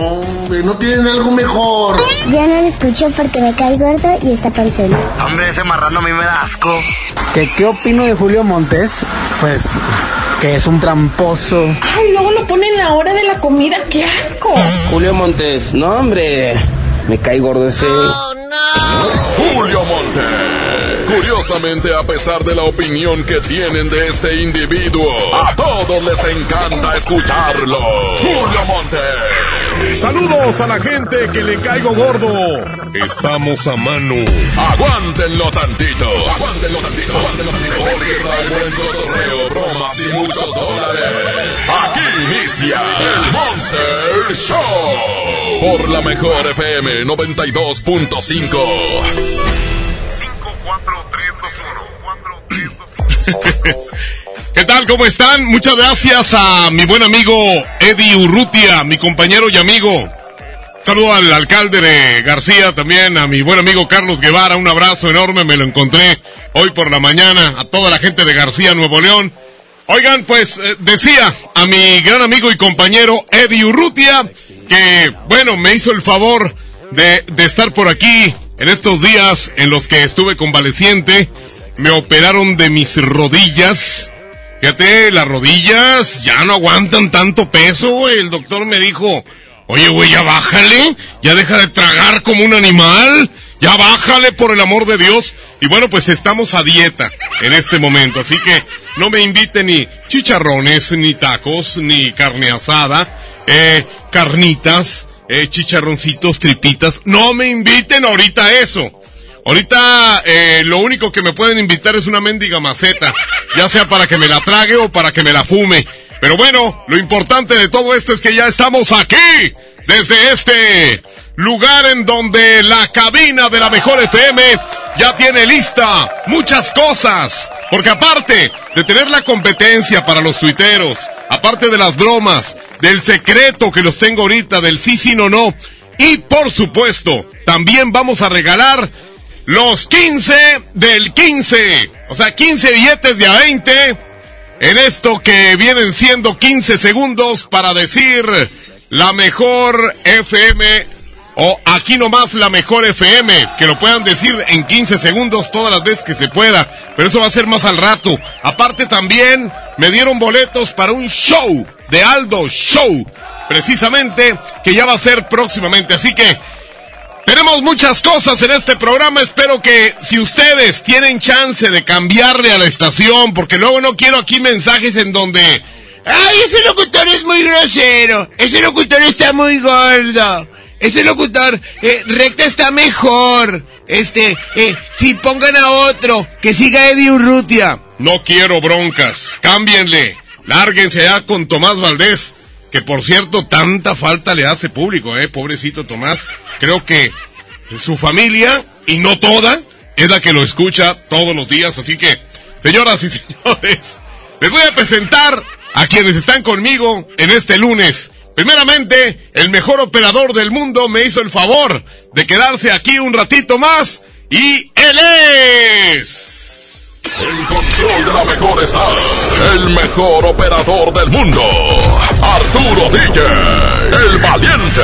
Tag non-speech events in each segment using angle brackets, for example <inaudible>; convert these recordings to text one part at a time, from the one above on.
Hombre, ¿no tienen algo mejor? Ya no lo escucho porque me cae gordo y está panzón. Hombre, ese marrano a mí me da asco. ¿Qué, ¿Qué opino de Julio Montes? Pues que es un tramposo. Ay, luego lo ponen a la hora de la comida, qué asco. Julio Montes, no hombre, me cae gordo ese. Julio Montes. Curiosamente, a pesar de la opinión que tienen de este individuo, a todos les encanta escucharlo. Julio Montes. Saludos a la gente que le caigo gordo. Estamos a mano. Aguántenlo tantito. Aguántenlo tantito. Aguántenlo tantito. Porque trae buen cotorreo, bromas y muchos dólares. Aquí inicia el Monster Show. Por la mejor FM 92.5. ¿Qué tal? ¿Cómo están? Muchas gracias a mi buen amigo Eddie Urrutia, mi compañero y amigo. Saludo al alcalde de García, también a mi buen amigo Carlos Guevara, un abrazo enorme, me lo encontré hoy por la mañana, a toda la gente de García, Nuevo León. Oigan, pues eh, decía a mi gran amigo y compañero Eddie Urrutia que, bueno, me hizo el favor de, de estar por aquí en estos días en los que estuve convaleciente. Me operaron de mis rodillas. Fíjate, las rodillas ya no aguantan tanto peso, güey. El doctor me dijo, oye, güey, ya bájale, ya deja de tragar como un animal, ya bájale por el amor de Dios. Y bueno, pues estamos a dieta en este momento, así que no me inviten ni chicharrones, ni tacos, ni carne asada, eh, carnitas, eh, chicharroncitos, tripitas. No me inviten ahorita a eso. Ahorita eh, lo único que me pueden invitar es una mendiga maceta, ya sea para que me la trague o para que me la fume. Pero bueno, lo importante de todo esto es que ya estamos aquí, desde este lugar en donde la cabina de la mejor FM ya tiene lista muchas cosas. Porque aparte de tener la competencia para los tuiteros, aparte de las bromas, del secreto que los tengo ahorita, del sí, sí, no, no, y por supuesto, también vamos a regalar los 15 del 15. O sea, 15 billetes de a 20 en esto que vienen siendo 15 segundos para decir la mejor FM o aquí nomás la mejor FM, que lo puedan decir en 15 segundos todas las veces que se pueda, pero eso va a ser más al rato. Aparte también me dieron boletos para un show de Aldo Show, precisamente, que ya va a ser próximamente, así que tenemos muchas cosas en este programa. Espero que si ustedes tienen chance de cambiarle a la estación, porque luego no quiero aquí mensajes en donde, ay, ese locutor es muy grosero, ese locutor está muy gordo, ese locutor eh, recta está mejor. Este, eh, si pongan a otro, que siga Eddie Urrutia. No quiero broncas, cámbienle, lárguense ya con Tomás Valdés que por cierto tanta falta le hace público, eh, pobrecito Tomás. Creo que su familia, y no toda, es la que lo escucha todos los días, así que, señoras y señores, les voy a presentar a quienes están conmigo en este lunes. Primeramente, el mejor operador del mundo me hizo el favor de quedarse aquí un ratito más y él es... En control de la mejor está el mejor operador del mundo, Arturo DJ, el valiente.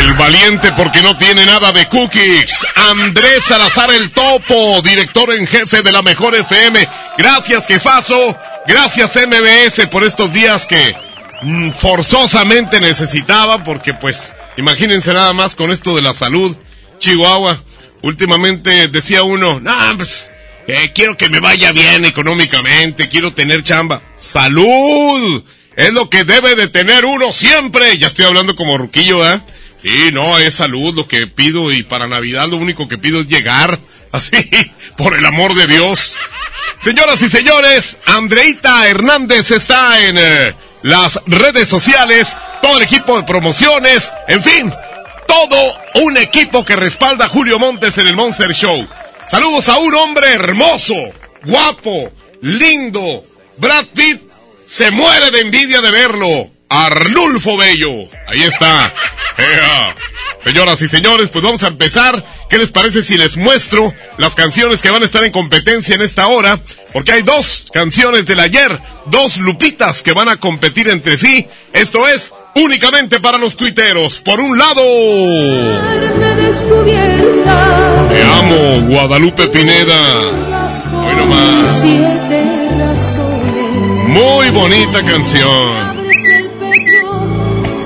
El valiente porque no tiene nada de cookies. Andrés Salazar el Topo, director en jefe de la mejor FM. Gracias, jefazo. Gracias, MBS, por estos días que mm, forzosamente necesitaba, porque pues, imagínense nada más con esto de la salud. Chihuahua, últimamente decía uno, no, pues eh, quiero que me vaya bien económicamente, quiero tener chamba. ¡Salud! Es lo que debe de tener uno siempre. Ya estoy hablando como ruquillo, ¿eh? Sí, no, es salud lo que pido y para Navidad lo único que pido es llegar. <laughs> Así, por el amor de Dios. Señoras y señores, Andreita Hernández está en eh, las redes sociales, todo el equipo de promociones, en fin, todo un equipo que respalda a Julio Montes en el Monster Show. Saludos a un hombre hermoso, guapo, lindo. Brad Pitt se muere de envidia de verlo. Arnulfo Bello. Ahí está. <laughs> Señoras y señores, pues vamos a empezar. ¿Qué les parece si les muestro las canciones que van a estar en competencia en esta hora? Porque hay dos canciones del ayer, dos lupitas que van a competir entre sí. Esto es únicamente para los tuiteros. Por un lado... Te amo, Guadalupe Pineda. Hoy nomás. Muy bonita canción.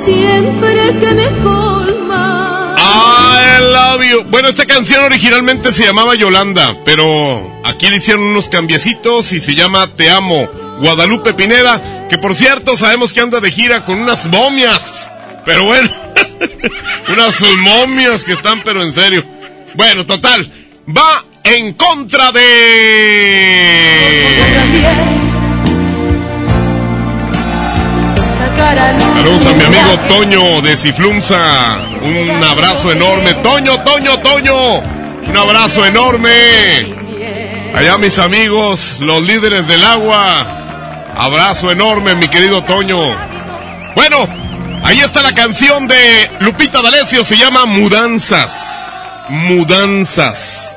Siempre que me colma. I love you. Bueno, esta canción originalmente se llamaba Yolanda, pero aquí le hicieron unos cambiecitos y se llama Te amo, Guadalupe Pineda, que por cierto sabemos que anda de gira con unas momias. Pero bueno, <laughs> unas momias que están pero en serio. Bueno, total, va en contra de... Saludos a mi amigo Toño de Ciflumsa. Un abrazo enorme. Toño, Toño, Toño. Un abrazo enorme. Allá mis amigos, los líderes del agua. Abrazo enorme, mi querido Toño. Bueno, ahí está la canción de Lupita D'Alessio. Se llama Mudanzas. Mudanzas.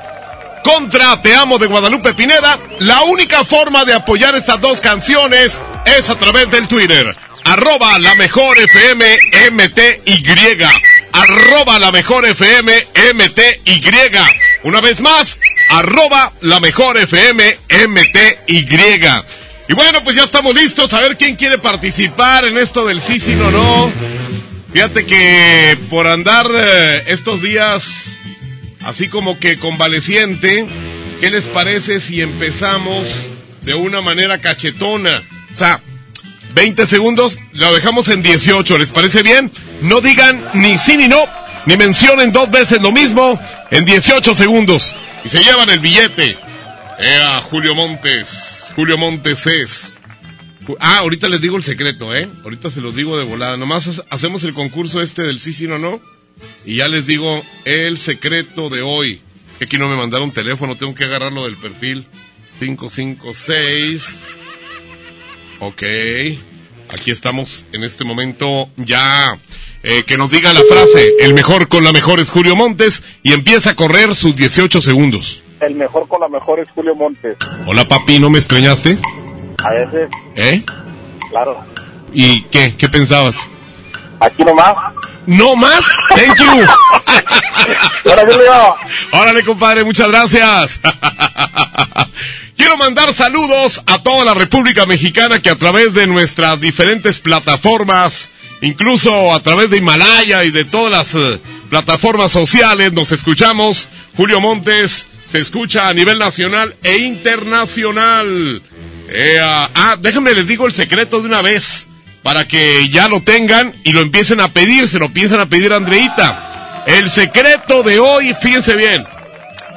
Contra Te Amo de Guadalupe Pineda. La única forma de apoyar estas dos canciones es a través del Twitter arroba la mejor FM MTY. Arroba la mejor FM MTY. Una vez más, arroba la mejor FM MTY. Y bueno, pues ya estamos listos a ver quién quiere participar en esto del sí, sí, no, no. Fíjate que por andar eh, estos días así como que convaleciente, ¿qué les parece si empezamos de una manera cachetona? O sea, 20 segundos, lo dejamos en 18, ¿les parece bien? No digan ni sí ni no, ni mencionen dos veces lo mismo en 18 segundos. Y se llevan el billete. Ea, Julio Montes. Julio Montes es. Ah, ahorita les digo el secreto, ¿eh? Ahorita se los digo de volada. Nomás hacemos el concurso este del sí, sí, no, no. Y ya les digo el secreto de hoy. Que aquí no me mandaron teléfono, tengo que agarrarlo del perfil. 556. Ok. Aquí estamos en este momento ya. Eh, que nos diga la frase, el mejor con la mejor es Julio Montes y empieza a correr sus 18 segundos. El mejor con la mejor es Julio Montes. Hola papi, ¿no me extrañaste? A veces. ¿Eh? Claro. ¿Y qué? ¿Qué pensabas? Aquí nomás. ¿No más? Thank you. <laughs> Órale, compadre, muchas gracias. <laughs> Quiero mandar saludos a toda la República Mexicana que a través de nuestras diferentes plataformas, incluso a través de Himalaya y de todas las eh, plataformas sociales, nos escuchamos. Julio Montes se escucha a nivel nacional e internacional. Ah, déjenme les digo el secreto de una vez, para que ya lo tengan y lo empiecen a pedir, se lo piensan a pedir a Andreita. El secreto de hoy, fíjense bien,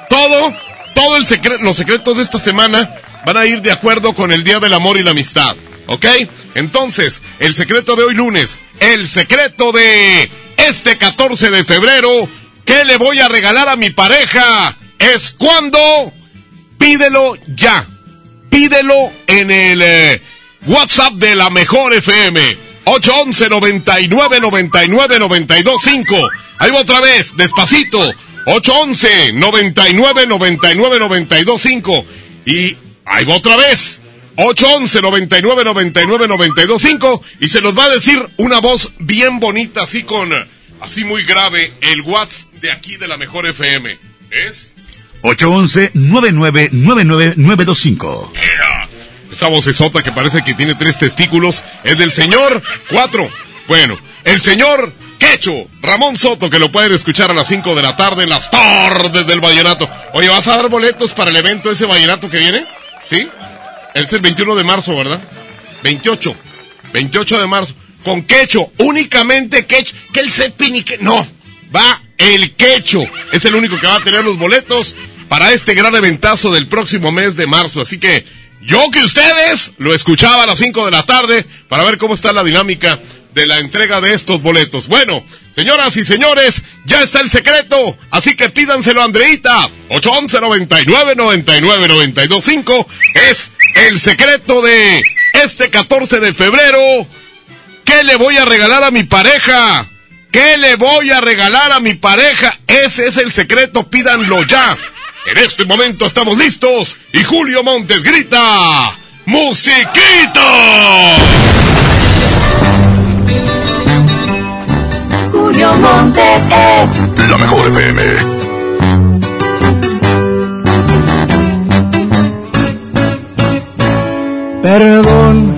todo todo el secreto, los secretos de esta semana van a ir de acuerdo con el Día del Amor y la Amistad. ¿Ok? Entonces, el secreto de hoy lunes, el secreto de este 14 de febrero, ¿qué le voy a regalar a mi pareja? Es cuando pídelo ya. Pídelo en el eh, WhatsApp de la Mejor FM. 811 99 99 92 5. Ahí va otra vez, despacito. 811 99 99 92 5 y ahí va otra vez 811 99 99 92 5 y se los va a decir una voz bien bonita así con así muy grave el WhatsApp de aquí de la mejor FM es 811 99 99 925 esa vocesota que parece que tiene tres testículos es del señor 4 bueno el señor Quecho, Ramón Soto, que lo pueden escuchar a las 5 de la tarde en las tardes del Vallenato. Oye, ¿vas a dar boletos para el evento ese Vallenato que viene? ¿Sí? Es el 21 de marzo, ¿verdad? 28. 28 de marzo. Con Quecho, únicamente Quecho, que el Cepini que... No, va el Quecho. Es el único que va a tener los boletos para este gran eventazo del próximo mes de marzo. Así que yo que ustedes lo escuchaba a las 5 de la tarde para ver cómo está la dinámica de la entrega de estos boletos. Bueno, señoras y señores, ya está el secreto, así que pídanselo a Andreita. 811 99 99 925 es el secreto de este 14 de febrero. ¿Qué le voy a regalar a mi pareja? ¿Qué le voy a regalar a mi pareja? Ese es el secreto, pídanlo ya. En este momento estamos listos y Julio Montes grita, ¡Musiquito! Julio Montes es La mejor FM. Perdón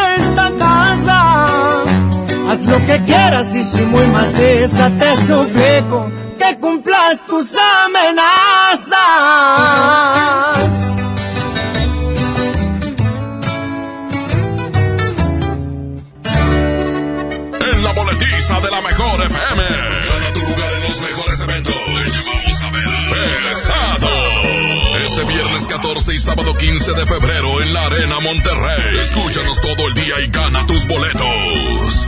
Haz lo que quieras y si muy maciza te suplico que cumplas tus amenazas. En la boletiza de la mejor FM. Gana tu lugar en los mejores eventos. Te llevamos a ver. Pesado. Este viernes 14 y sábado 15 de febrero en la Arena Monterrey. Escúchanos todo el día y gana tus boletos.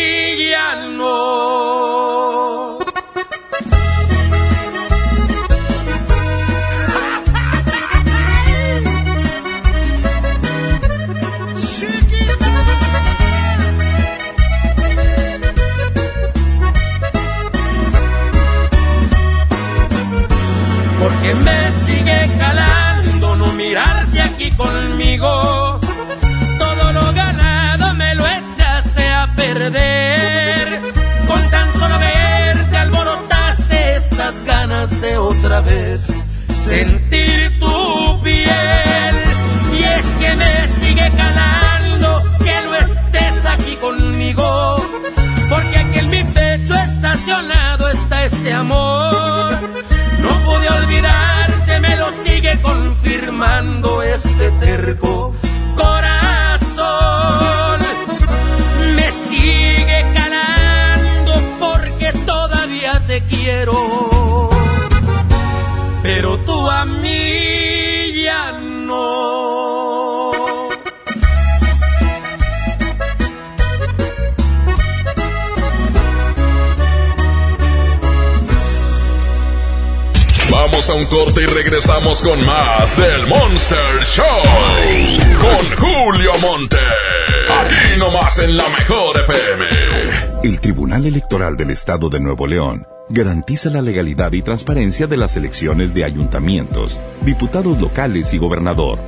conmigo. Todo lo ganado me lo echaste a perder. Con tan solo verte alborotaste estas ganas de otra vez sentir tu piel. Un corte y regresamos con más del Monster Show. Con Julio Monte. Aquí nomás en la mejor FM. El Tribunal Electoral del Estado de Nuevo León garantiza la legalidad y transparencia de las elecciones de ayuntamientos, diputados locales y gobernador,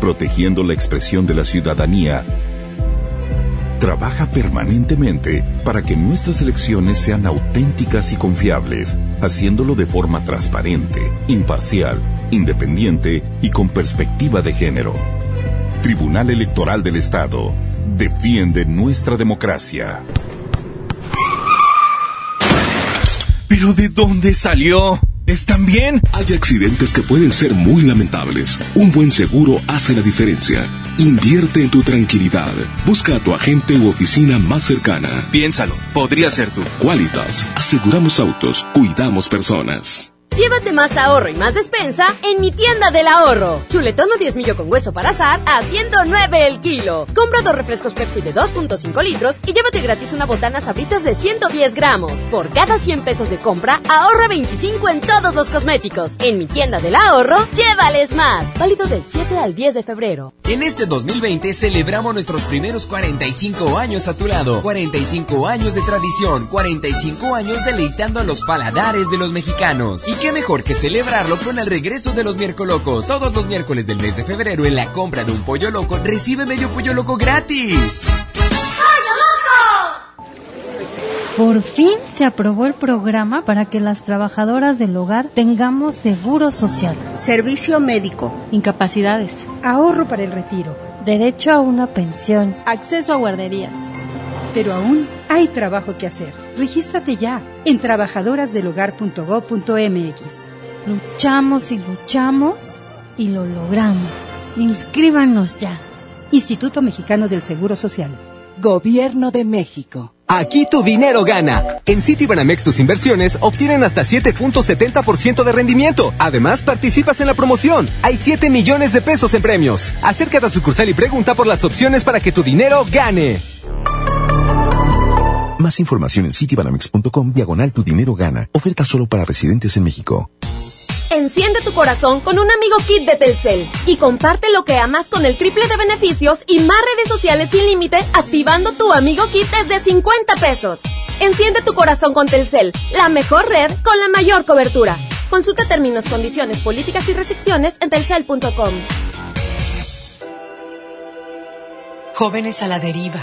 protegiendo la expresión de la ciudadanía. Trabaja permanentemente para que nuestras elecciones sean auténticas y confiables, haciéndolo de forma transparente, imparcial, independiente y con perspectiva de género. Tribunal Electoral del Estado. Defiende nuestra democracia. ¿Pero de dónde salió? ¿Están bien? Hay accidentes que pueden ser muy lamentables. Un buen seguro hace la diferencia. Invierte en tu tranquilidad. Busca a tu agente u oficina más cercana. Piénsalo, podría ser tú. Qualitas. Aseguramos autos, cuidamos personas. Llévate más ahorro y más despensa en mi tienda del ahorro. Chuletón o 10 millo con hueso para azar a 109 el kilo. Compra dos refrescos Pepsi de 2.5 litros y llévate gratis una botana sabritas de 110 gramos. Por cada 100 pesos de compra, ahorra 25 en todos los cosméticos. En mi tienda del ahorro, llévales más. Válido del 7 al 10 de febrero. En este 2020 celebramos nuestros primeros 45 años a tu lado. 45 años de tradición, 45 años deleitando a los paladares de los mexicanos. Y qué mejor que celebrarlo con el regreso de los miércolocos. Todos los miércoles del mes de febrero en la compra de un pollo loco recibe medio pollo loco gratis. Por fin se aprobó el programa para que las trabajadoras del hogar tengamos seguro social, servicio médico, incapacidades, ahorro para el retiro, derecho a una pensión, acceso a guarderías. Pero aún hay trabajo que hacer. Regístrate ya en trabajadorasdelhogar.gov.mx. Luchamos y luchamos y lo logramos. Inscríbanos ya. Instituto Mexicano del Seguro Social. Gobierno de México. Aquí tu dinero gana. En Citibanamex tus inversiones obtienen hasta 7.70% de rendimiento. Además, participas en la promoción. Hay 7 millones de pesos en premios. Acércate a sucursal y pregunta por las opciones para que tu dinero gane. Más información en citibanamex.com diagonal tu dinero gana. Oferta solo para residentes en México. Enciende tu corazón con un amigo kit de Telcel y comparte lo que amas con el triple de beneficios y más redes sociales sin límite activando tu amigo kit desde 50 pesos. Enciende tu corazón con Telcel, la mejor red con la mayor cobertura. Consulta términos, condiciones, políticas y restricciones en telcel.com. Jóvenes a la deriva,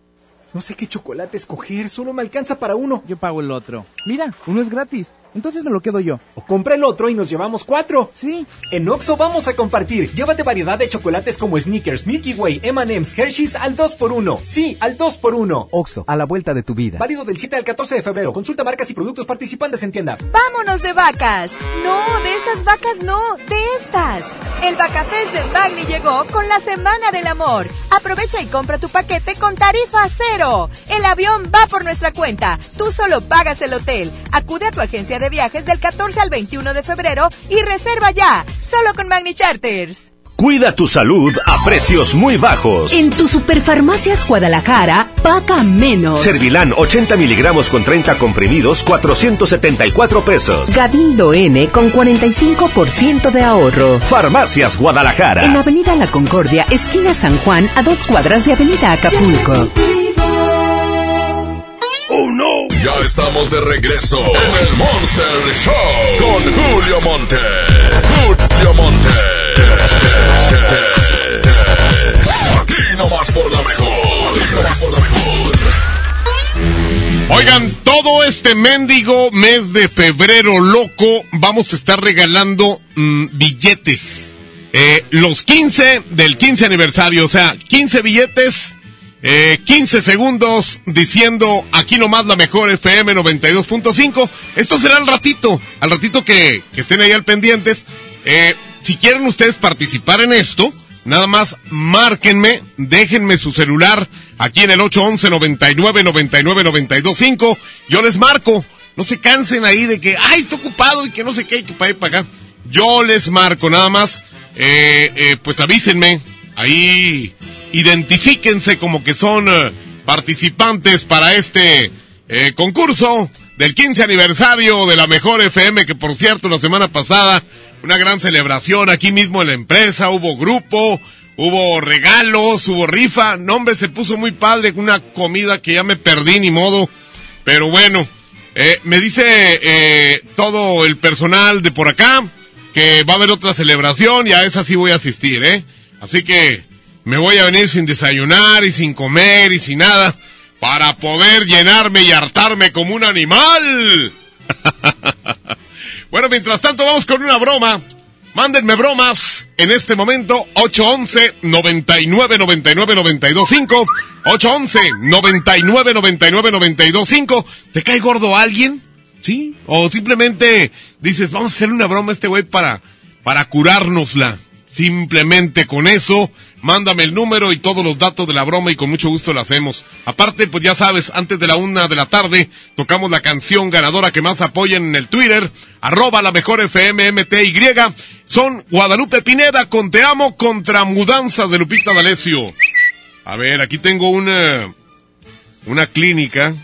No sé qué chocolate escoger, solo me alcanza para uno. Yo pago el otro. Mira, uno es gratis. Entonces me lo quedo yo. O compra el otro y nos llevamos cuatro. Sí. En Oxo vamos a compartir. Llévate variedad de chocolates como Snickers, Milky Way, M&M's, Hershey's al 2x1. Sí, al 2x1. Oxo, a la vuelta de tu vida. Válido del 7 al 14 de febrero. Consulta marcas y productos participantes en tienda. ¡Vámonos de vacas! No, de esas vacas no, de estas. El Vacafest de Magni llegó con la Semana del Amor. Aprovecha y compra tu paquete con tarifa cero. El avión va por nuestra cuenta. Tú solo pagas el hotel. Acude a tu agencia de viajes del 14 al 21 de febrero y reserva ya, solo con Magni Charters. Cuida tu salud a precios muy bajos. En tu Superfarmacias Guadalajara, paga menos. Servilán 80 miligramos con 30 comprimidos, 474 pesos. Gabindo N con 45% de ahorro. Farmacias Guadalajara. En Avenida La Concordia, esquina San Juan, a dos cuadras de Avenida Acapulco. Oh no. Ya estamos de regreso en el Monster Show con Julio Monte. Julio Monte. Aquí nomás por la mejor. Aquí nomás por la mejor. Oigan, todo este mendigo mes de febrero loco, vamos a estar regalando mm, billetes. Eh, los 15 del 15 aniversario, o sea, 15 billetes eh, 15 segundos diciendo aquí nomás la mejor FM 92.5. Esto será al ratito, al ratito que, estén ahí al pendientes. Eh, si quieren ustedes participar en esto, nada más márquenme, déjenme su celular aquí en el 811 99 99 925. Yo les marco. No se cansen ahí de que, ay, estoy ocupado y que no sé qué, hay que para acá. Yo les marco, nada más. Eh, eh, pues avísenme. Ahí identifíquense como que son eh, participantes para este eh, concurso del 15 aniversario de la Mejor FM, que por cierto la semana pasada una gran celebración aquí mismo en la empresa, hubo grupo, hubo regalos, hubo rifa, no hombre, se puso muy padre, una comida que ya me perdí ni modo, pero bueno, eh, me dice eh, todo el personal de por acá que va a haber otra celebración y a esa sí voy a asistir, ¿eh? Así que me voy a venir sin desayunar y sin comer y sin nada para poder llenarme y hartarme como un animal. <laughs> bueno, mientras tanto vamos con una broma. Mándenme bromas en este momento 811 99 99 925 811 99 99 925 ¿Te cae gordo alguien? ¿Sí? O simplemente dices, vamos a hacer una broma a este güey para para curárnosla. Simplemente con eso, mándame el número y todos los datos de la broma y con mucho gusto la hacemos. Aparte, pues ya sabes, antes de la una de la tarde, tocamos la canción ganadora que más apoyan en el Twitter, arroba la mejor FMMTY. Son Guadalupe Pineda con Te Amo contra Mudanzas de Lupita D'Alessio. A ver, aquí tengo una, una clínica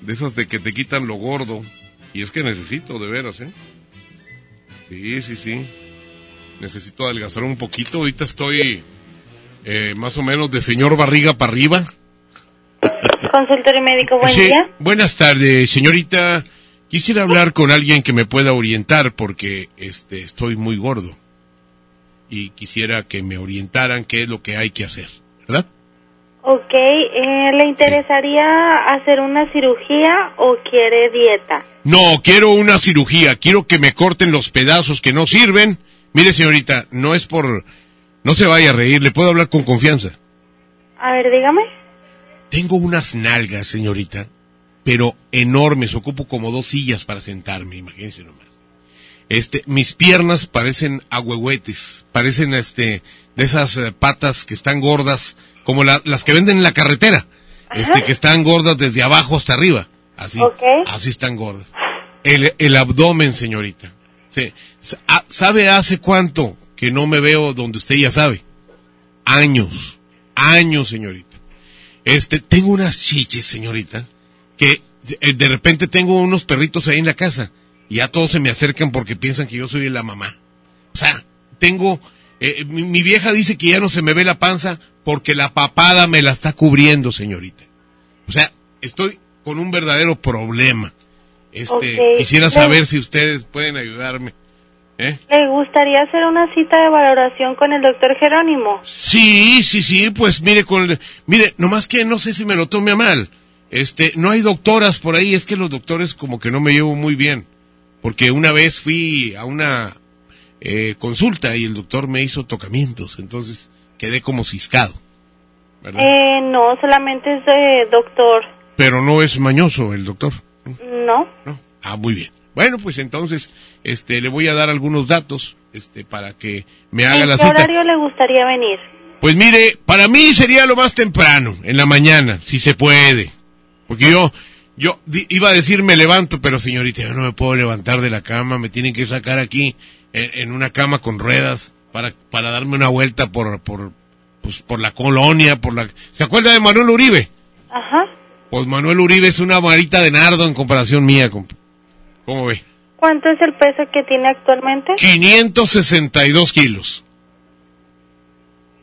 de esas de que te quitan lo gordo. Y es que necesito, de veras, ¿eh? Sí, sí, sí necesito adelgazar un poquito. Ahorita estoy eh, más o menos de señor barriga para arriba. Consultorio médico, buen Sí, día. Buenas tardes, señorita. Quisiera hablar con alguien que me pueda orientar porque este estoy muy gordo y quisiera que me orientaran qué es lo que hay que hacer, ¿verdad? Ok, eh, ¿le interesaría hacer una cirugía o quiere dieta? No, quiero una cirugía, quiero que me corten los pedazos que no sirven. Mire, señorita, no es por no se vaya a reír, le puedo hablar con confianza. A ver, dígame. Tengo unas nalgas, señorita, pero enormes, ocupo como dos sillas para sentarme, imagínense nomás. Este, mis piernas parecen ahuehuetes, parecen este, de esas eh, patas que están gordas, como la- las que venden en la carretera, este, que están gordas desde abajo hasta arriba, así, así están gordas. El, el abdomen, señorita. Sí. Ah, ¿Sabe hace cuánto que no me veo donde usted ya sabe? Años, años, señorita. Este, tengo unas chiches, señorita, que eh, de repente tengo unos perritos ahí en la casa y ya todos se me acercan porque piensan que yo soy la mamá. O sea, tengo Eh, mi, mi vieja dice que ya no se me ve la panza porque la papada me la está cubriendo, señorita. O sea, estoy con un verdadero problema. Este, Ok. quisiera saber si ustedes pueden ayudarme. ¿Eh? ¿Le gustaría hacer una cita de valoración con el doctor Jerónimo? Sí, sí, sí, pues mire, con, el- mire, nomás que no sé si me lo tome a mal. Este, no hay doctoras por ahí, es que los doctores como que no me llevo muy bien. Porque una vez fui a una eh, consulta y el doctor me hizo tocamientos, entonces quedé como ciscado. ¿verdad? Eh, no, solamente es de doctor. Pero no es mañoso el doctor. No. Ah, muy bien. Bueno, pues entonces, este, le voy a dar algunos datos, este, para que me haga ¿En la qué cita. horario le gustaría venir? Pues mire, para mí sería lo más temprano, en la mañana, si se puede. Porque yo, yo iba a decir me levanto, pero señorita, yo no me puedo levantar de la cama, me tienen que sacar aquí en, en una cama con ruedas para, para darme una vuelta por, por, pues, por la colonia, por la... ¿Se acuerda de Manuel Uribe? Ajá. Pues Manuel Uribe es una varita de nardo en comparación mía, compa. ¿Cómo ve? ¿Cuánto es el peso que tiene actualmente? 562 kilos.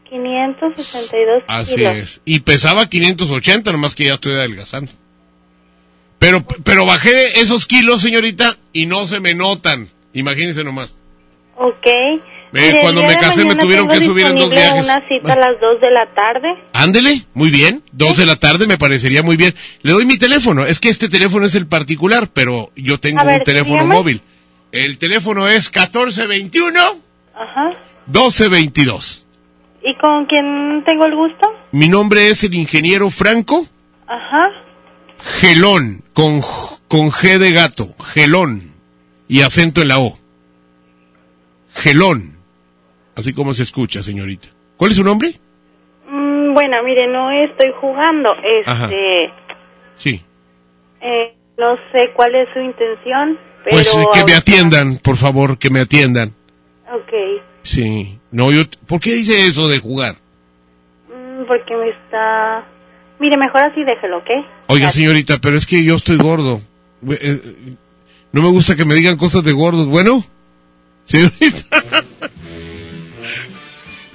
562 Así kilos. es. Y pesaba 580, nomás que ya estoy adelgazando. Pero, pero bajé esos kilos, señorita, y no se me notan. Imagínense nomás. Ok. Mire, cuando me casé me tuvieron que subir en dos viajes. una cita a las 2 de la tarde. Ándele, muy bien. Dos de la tarde me parecería muy bien. Le doy mi teléfono. Es que este teléfono es el particular, pero yo tengo A ver, un teléfono dígame. móvil. El teléfono es 1421 Ajá. 1222. ¿Y con quién tengo el gusto? Mi nombre es el ingeniero Franco Ajá. Gelón, con, con G de gato, Gelón, y acento en la O. Gelón, así como se escucha, señorita. ¿Cuál es su nombre? Mm, bueno, mire, no estoy jugando. Ajá. Este, Sí. eh, no sé cuál es su intención, pero... Pues eh, que me atiendan, por favor, que me atiendan. Ok. Sí. No, yo, ¿por qué dice eso de jugar? Mm, porque me está... Mire, mejor así déjelo, ¿ok? Oiga, señorita, pero es que yo estoy gordo. Eh, No me gusta que me digan cosas de gordos. Bueno, señorita. <laughs>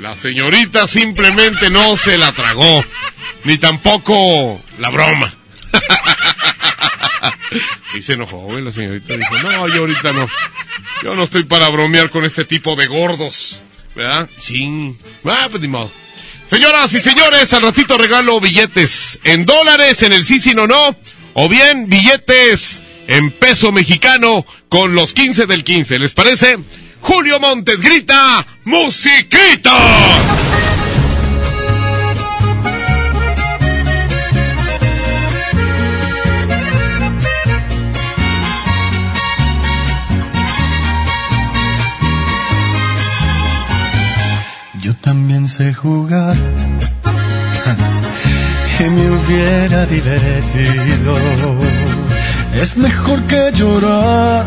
La señorita simplemente no se la tragó, ni tampoco la broma. <laughs> Y se enojó, la señorita dijo, no, yo ahorita no. Yo no estoy para bromear con este tipo de gordos. ¿Verdad? Sí. Ah, pues ni modo. Señoras y señores, al ratito regalo billetes en dólares, en el sí, sí, no, no. O bien billetes en peso mexicano con los 15 del 15. ¿Les parece? Julio Montes grita, ¡Musiquita! Yo también sé jugar <laughs> y me hubiera divertido. Es mejor que llorar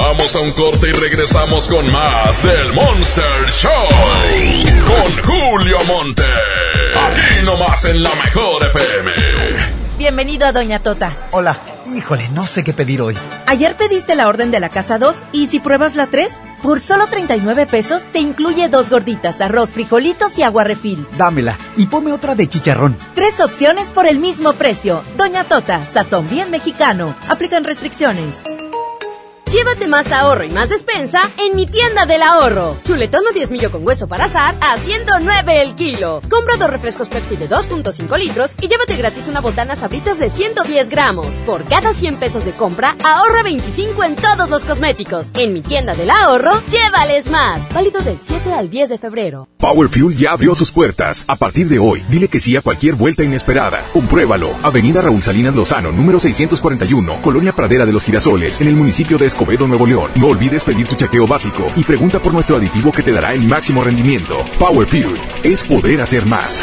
Vamos a un corte y regresamos con más del Monster Show. Con Julio Monte. Aquí nomás en la mejor FM. Bienvenido a Doña Tota. Hola. Híjole, no sé qué pedir hoy. Ayer pediste la orden de la casa 2 y si pruebas la 3, por solo 39 pesos te incluye dos gorditas, arroz, frijolitos y agua refil. Dámela y ponme otra de chicharrón. Tres opciones por el mismo precio. Doña Tota, sazón bien mexicano. Aplican restricciones. Llévate más ahorro y más despensa en mi tienda del ahorro. Chuletón o 10 millo con hueso para azar a 109 el kilo. Compra dos refrescos Pepsi de 2.5 litros y llévate gratis una botana sabritas de 110 gramos. Por cada 100 pesos de compra, ahorra 25 en todos los cosméticos. En mi tienda del ahorro, llévales más. Válido del 7 al 10 de febrero. Power Fuel ya abrió sus puertas. A partir de hoy, dile que sí a cualquier vuelta inesperada. Compruébalo. Avenida Raúl Salinas Lozano, número 641, Colonia Pradera de los Girasoles, en el municipio de Escobedo, Nuevo León. No olvides pedir tu chequeo básico y pregunta por nuestro aditivo que te dará el máximo rendimiento. Power Fuel es poder hacer más.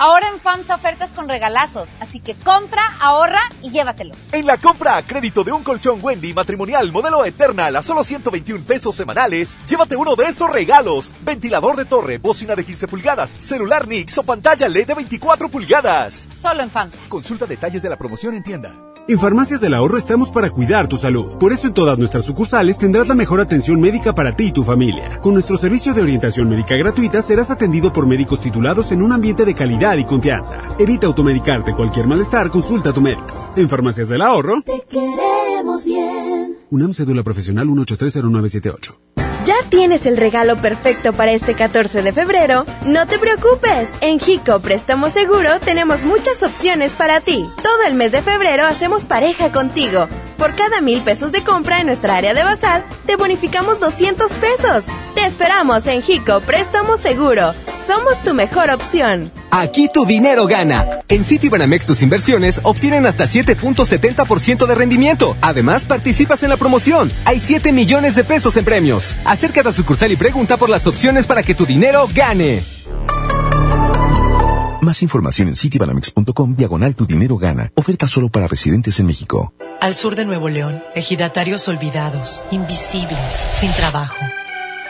Ahora en FAMSA ofertas con regalazos, así que compra, ahorra y llévatelos. En la compra a crédito de un colchón Wendy matrimonial modelo Eternal a solo 121 pesos semanales, llévate uno de estos regalos: ventilador de torre, bocina de 15 pulgadas, celular Nix o pantalla LED de 24 pulgadas. Solo en FAMSA. Consulta detalles de la promoción en tienda. En Farmacias del Ahorro estamos para cuidar tu salud. Por eso en todas nuestras sucursales tendrás la mejor atención médica para ti y tu familia. Con nuestro servicio de orientación médica gratuita serás atendido por médicos titulados en un ambiente de calidad y confianza. Evita automedicarte cualquier malestar, consulta a tu médico. En Farmacias del Ahorro. Te queremos bien. UNAM Cédula Profesional 1830978. ¿Ya tienes el regalo perfecto para este 14 de febrero? No te preocupes. En Jico Préstamo Seguro tenemos muchas opciones para ti. Todo el mes de febrero hacemos pareja contigo. Por cada mil pesos de compra en nuestra área de bazar, te bonificamos 200 pesos. Te esperamos en Jico Préstamo Seguro. Somos tu mejor opción. Aquí tu dinero gana. En Citibanamex tus inversiones obtienen hasta 7.70% de rendimiento. Además, participas en la promoción. Hay 7 millones de pesos en premios. Acércate a sucursal y pregunta por las opciones para que tu dinero gane. Más información en citibanamex.com diagonal tu dinero gana. Oferta solo para residentes en México. Al sur de Nuevo León, ejidatarios olvidados, invisibles, sin trabajo.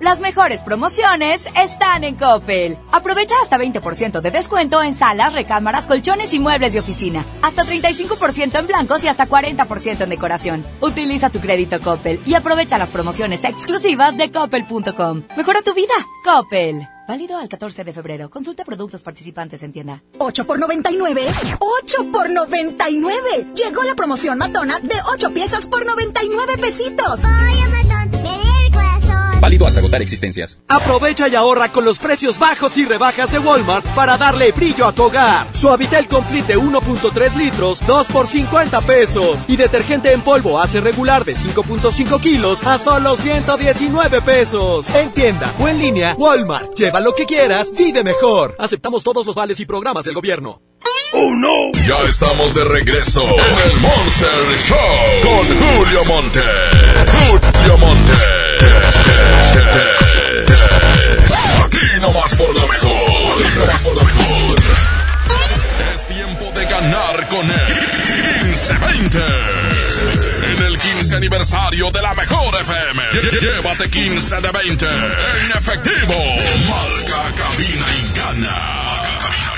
Las mejores promociones están en Coppel. Aprovecha hasta 20% de descuento en salas, recámaras, colchones y muebles de oficina. Hasta 35% en blancos y hasta 40% en decoración. Utiliza tu crédito Coppel y aprovecha las promociones exclusivas de coppel.com. Mejora tu vida. Coppel. Válido al 14 de febrero. Consulta productos participantes en tienda. 8 por 99. 8 por 99. Llegó la promoción matona de 8 piezas por 99 pesitos. El corazón. Válido hasta agotar existencias. Aprovecha y ahorra con los precios bajos y rebajas de Walmart para darle brillo a tu hogar. Suavitel Complete de 1.3 litros, 2 por 50 pesos. Y detergente en polvo hace regular de 5.5 kilos a solo 119 pesos. En tienda o en línea, Walmart. Lleva lo que quieras, vive mejor. Aceptamos todos los vales y programas del gobierno. ¡Oh, no! Ya estamos de regreso en el Monster Show con Julio Monte. Julio Monte. Aquí nomás por la mejor. Aquí nomás por la mejor. Es tiempo de ganar con el 1520. En el 15 aniversario de la mejor FM. Llévate 15 de 20 en efectivo. Marca, cabina y gana. Marca, cabina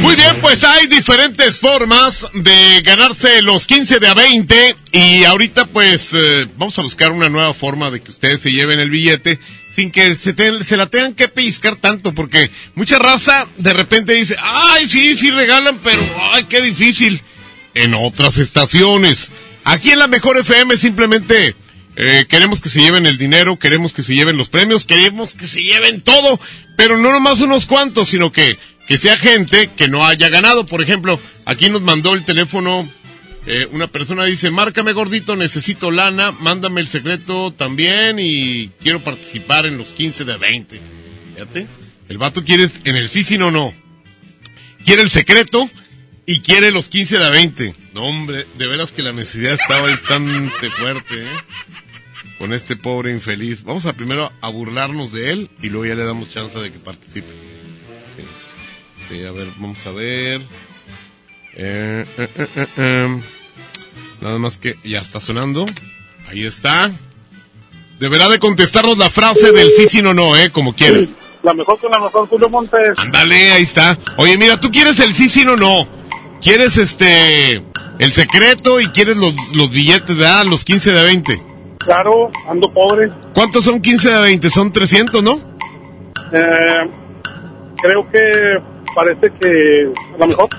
Muy bien, pues hay diferentes formas de ganarse los 15 de a 20 y ahorita pues eh, vamos a buscar una nueva forma de que ustedes se lleven el billete sin que se, la tengan que pellizcar tanto porque mucha raza de repente dice, ay, sí, sí regalan, pero ay, qué difícil. En otras estaciones. Aquí en la Mejor FM simplemente eh, queremos que se lleven el dinero, queremos que se lleven los premios, queremos que se lleven todo, pero no nomás unos cuantos, sino que, que sea gente que no haya ganado. Por ejemplo, aquí nos mandó el teléfono, eh, una persona dice, márcame gordito, necesito lana, mándame el secreto también y quiero participar en los 15 de 20. Fíjate, el vato quiere en el sí, sí, no, no. Quiere el secreto y quiere los 15 de a 20. No, hombre, de veras que la necesidad estaba ahí tan fuerte, ¿eh? Con este pobre infeliz. Vamos a primero a burlarnos de él y luego ya le damos chance de que participe. Sí, Sí, a ver, vamos a ver. Eh, eh, eh, eh, eh. Nada más que ya está sonando. Ahí está. Deberá de contestarnos la frase del sí, sí, no, no, ¿eh? Como quiera. La mejor con la mejor, Julio Montes. Ándale, ahí está. Oye, mira, tú quieres el sí, sí, no, no. Quieres este. El secreto y quieres los, los billetes, ¿verdad? Los 15 de 20. Claro, ando pobre. ¿Cuántos son 15 de 20? Son 300, ¿no? Eh, creo que parece que a lo mejor. <laughs>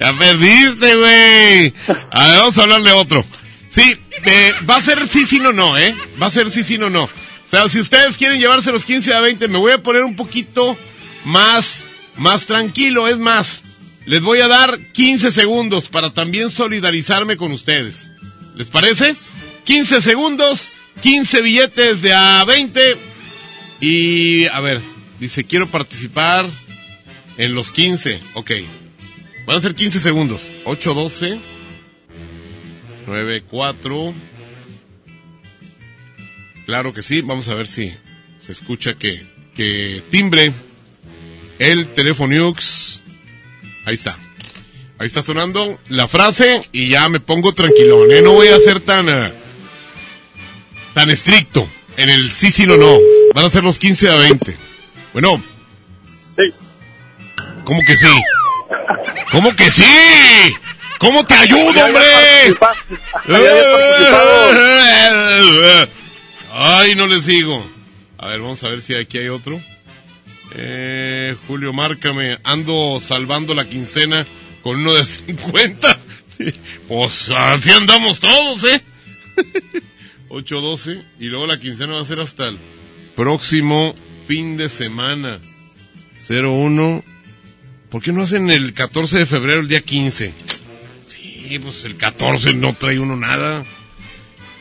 Ya perdiste, güey. A ver, vamos a hablarle otro. Sí, eh, va a ser sí, sí, no, no, ¿eh? Va a ser sí, sí, no, no. O sea, si ustedes quieren llevarse los 15 a 20, me voy a poner un poquito más, más tranquilo. Es más, les voy a dar 15 segundos para también solidarizarme con ustedes. ¿Les parece? 15 segundos, 15 billetes de a 20. Y, a ver, dice, quiero participar en los 15. Ok. Van a ser 15 segundos. 8, 12, 9, 4. Claro que sí. Vamos a ver si se escucha que, que timbre el teléfono. Ahí está. Ahí está sonando la frase y ya me pongo tranquilón. ¿eh? No voy a ser tan, eh, tan estricto en el sí, sí, no, no. Van a ser los 15 a 20. Bueno. Sí. ¿Cómo que sí? ¿Cómo que sí? ¿Cómo te ayudo, hombre? Ay, no les digo. A ver, vamos a ver si aquí hay otro. Eh, Julio, márcame. Ando salvando la quincena con uno de 50. <laughs> Pues así andamos todos, ¿eh? <laughs> 8.12. Y luego la quincena va a ser hasta el próximo fin de semana. 01. ¿Por qué no hacen el 14 de febrero, el día 15? Sí, pues el 14 no trae uno nada.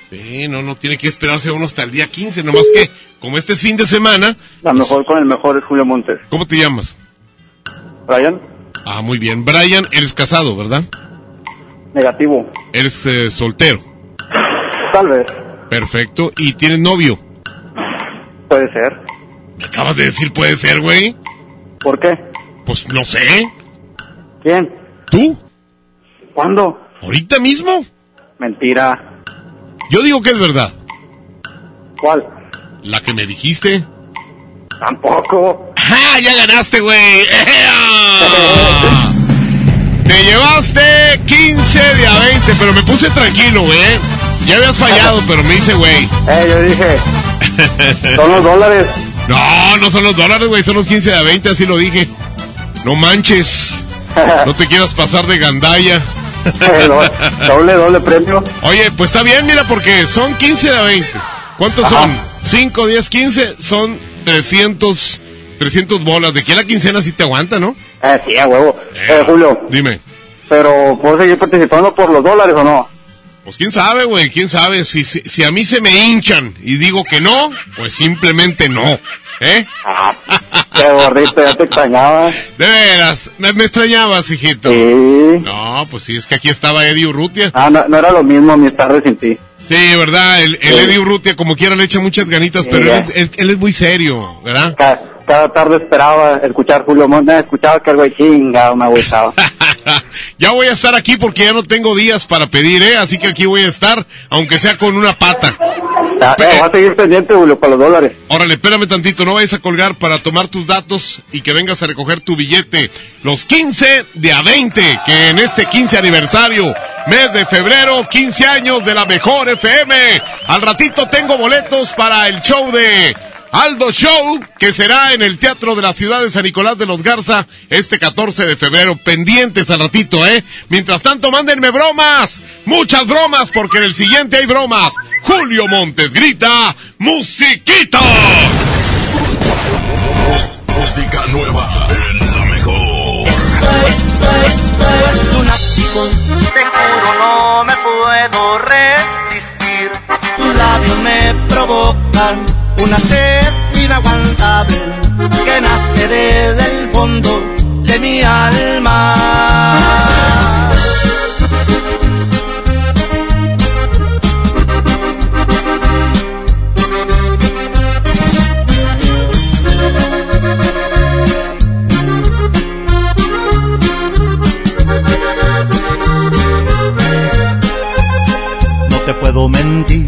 Sí, no, no tiene que esperarse uno hasta el día 15, nomás que como este es fin de semana. La mejor con el mejor es Julio Montes. ¿Cómo te llamas? Brian, Ah, muy bien. Brian, eres casado, ¿verdad? negativo. Eres eh, soltero. Tal vez. Perfecto. ¿Y tienes novio? Puede ser. Me acabas de decir puede ser, güey. ¿Por qué? Pues no sé. ¿Quién? ¿Tú? ¿Cuándo? ¿Ahorita mismo? Mentira. Yo digo que es verdad. ¿Cuál? La que me dijiste. Tampoco. ¡Ja! ¡Ya ganaste, güey! Te llevaste 15 de a 20, pero me puse tranquilo, güey. Ya habías fallado, pero me hice, güey. Eh, yo dije. Son los dólares. <laughs> No, no son los dólares, güey, son los 15 de a 20, así lo dije. No manches. No te quieras pasar de gandalla. <laughs> doble, doble premio. Oye, pues está bien, mira, porque son 15 de 20. ¿Cuántos son? 5, 10, 15, son 300, 300 bolas. De aquí a la quincena sí te aguanta, ¿no? Eh, sí, a huevo. Eh, Julio. Dime. Pero, ¿puedo seguir participando por los dólares o no? Pues quién sabe, güey, quién sabe. Si, si, si a mí se me hinchan y digo que no, pues simplemente no. ¿Eh? Ah, qué gordito, ya te extrañaba. <laughs> De veras, me, me extrañabas, hijito. Sí. No, pues sí, es que aquí estaba Eddie Urrutia. Ah, no, no era lo mismo mi tarde sin ti. Sí, verdad, el, el Eddie Urrutia como quiera le echa muchas ganitas, Sí, pero él, él- él es muy serio, ¿verdad? Cada, cada tarde esperaba escuchar Julio Montes, escuchaba que algo de chinga, me gustaba. <laughs> <laughs> Ya voy a estar aquí porque ya no tengo días para pedir, ¿eh? Así que aquí voy a estar, aunque sea con una pata. Ah, eh, va a seguir pendiente, Julio, para los dólares. Órale, espérame tantito, no vayas a colgar para tomar tus datos y que vengas a recoger tu billete. Los 15 de a 20, que en este 15 aniversario, mes de febrero, 15 años de la mejor FM. Al ratito tengo boletos para el show de Aldo Show, que será en el Teatro de la Ciudad de San Nicolás de los Garza este 14 de febrero. Pendientes al ratito, ¿eh? Mientras tanto, mándenme bromas, muchas bromas, porque en el siguiente hay bromas. Julio Montes grita, musiquita. Música nueva en la mejor. Esto es lunático, te juro no me puedo resistir. Tus labios me provocan una sed inaguantable que nace desde el fondo de mi alma. No te puedo mentir,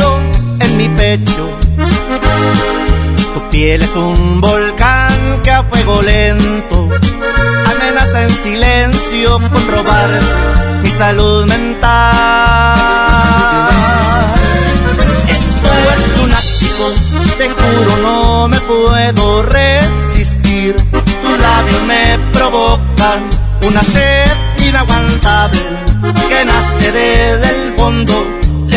mi pecho. Tu piel es un volcán que a fuego lento amenaza en silencio con robar mi salud mental. Esto es lunático, te juro no me puedo resistir. Tus labios me provocan una sed inaguantable que nace desde el fondo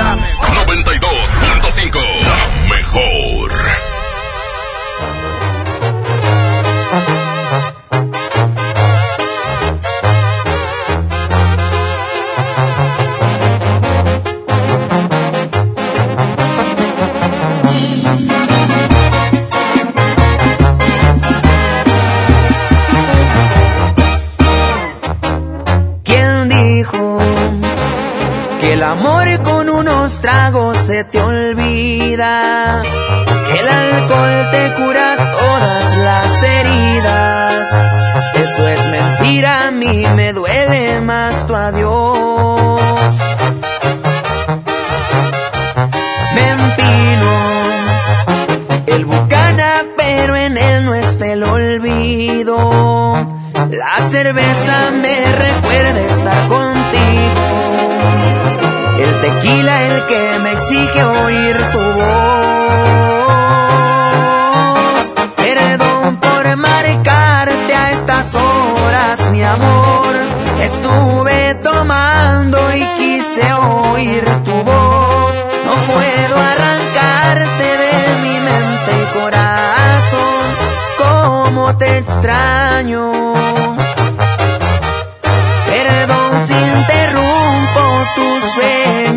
la mejor. Unos tragos se te olvida. Que el alcohol te cura todas las heridas. Eso es mentira, a mí me duele más tu adiós. Me empino el bucana, pero en él no está el olvido. La cerveza me recuerda estar contigo. El tequila el que me exige oír tu voz. Perdón por marcarte a estas horas, mi amor. Estuve tomando y quise oír tu voz. No puedo arrancarte de mi mente y corazón. Cómo te extraño.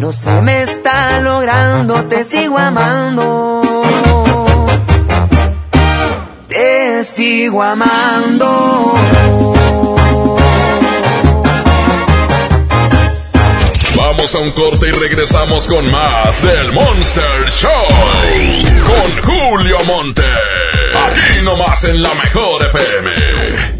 No se me está logrando, te sigo amando. Te sigo amando. Vamos a un corte y regresamos con más del Monster Show. Con Julio Monte. Aquí nomás en la mejor FM.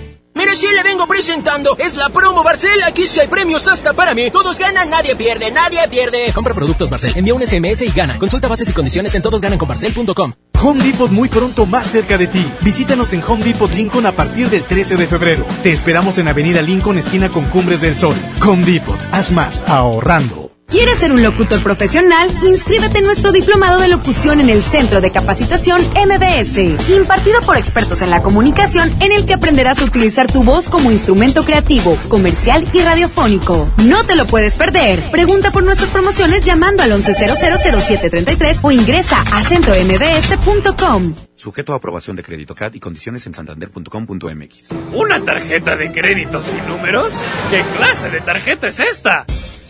Mire, si le vengo presentando, es la promo Barcel. Aquí sí hay premios hasta para mí. Todos ganan, nadie pierde, nadie pierde. Compra productos Barcel, envía un SMS y gana. Consulta bases y condiciones en todosgananconbarcel.com. Home Depot muy pronto más cerca de ti. Visítanos en Home Depot Lincoln a partir del 13 de febrero. Te esperamos en Avenida Lincoln, esquina con Cumbres del Sol. Home Depot, haz más ahorrando. ¿Quieres ser un locutor profesional? Inscríbete en nuestro diplomado de locución en el Centro de Capacitación MBS, impartido por expertos en la comunicación, en el que aprenderás a utilizar tu voz como instrumento creativo, comercial y radiofónico. No te lo puedes perder. Pregunta por nuestras promociones llamando al 11000733 o ingresa a centrombs.com. Sujeto a aprobación de crédito CAD y condiciones en santander.com.mx. ¿Una tarjeta de crédito sin números? ¿Qué clase de tarjeta es esta?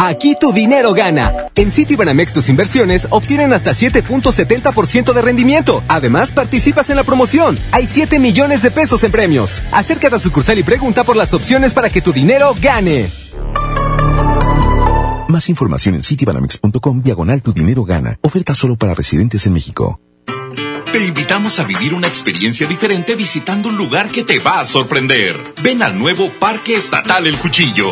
Aquí tu dinero gana. En Citibanamex tus inversiones obtienen hasta 7.70% de rendimiento. Además, participas en la promoción. Hay 7 millones de pesos en premios. Acércate a sucursal y pregunta por las opciones para que tu dinero gane. Más información en citibanamex.com diagonal tu dinero gana. Oferta solo para residentes en México. Te invitamos a vivir una experiencia diferente visitando un lugar que te va a sorprender. Ven al nuevo Parque Estatal El Cuchillo.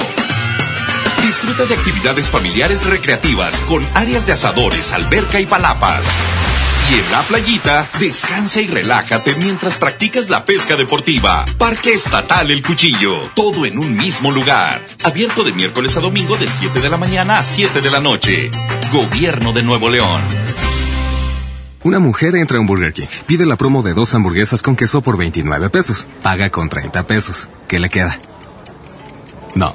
Disfruta de actividades familiares recreativas con áreas de asadores, alberca y palapas. Y en la playita, descansa y relájate mientras practicas la pesca deportiva. Parque Estatal El Cuchillo. Todo en un mismo lugar. Abierto de miércoles a domingo de 7 de la mañana a 7 de la noche. Gobierno de Nuevo León. Una mujer entra a un Burger King, pide la promo de dos hamburguesas con queso por 29 pesos, paga con 30 pesos. ¿Qué le queda? No,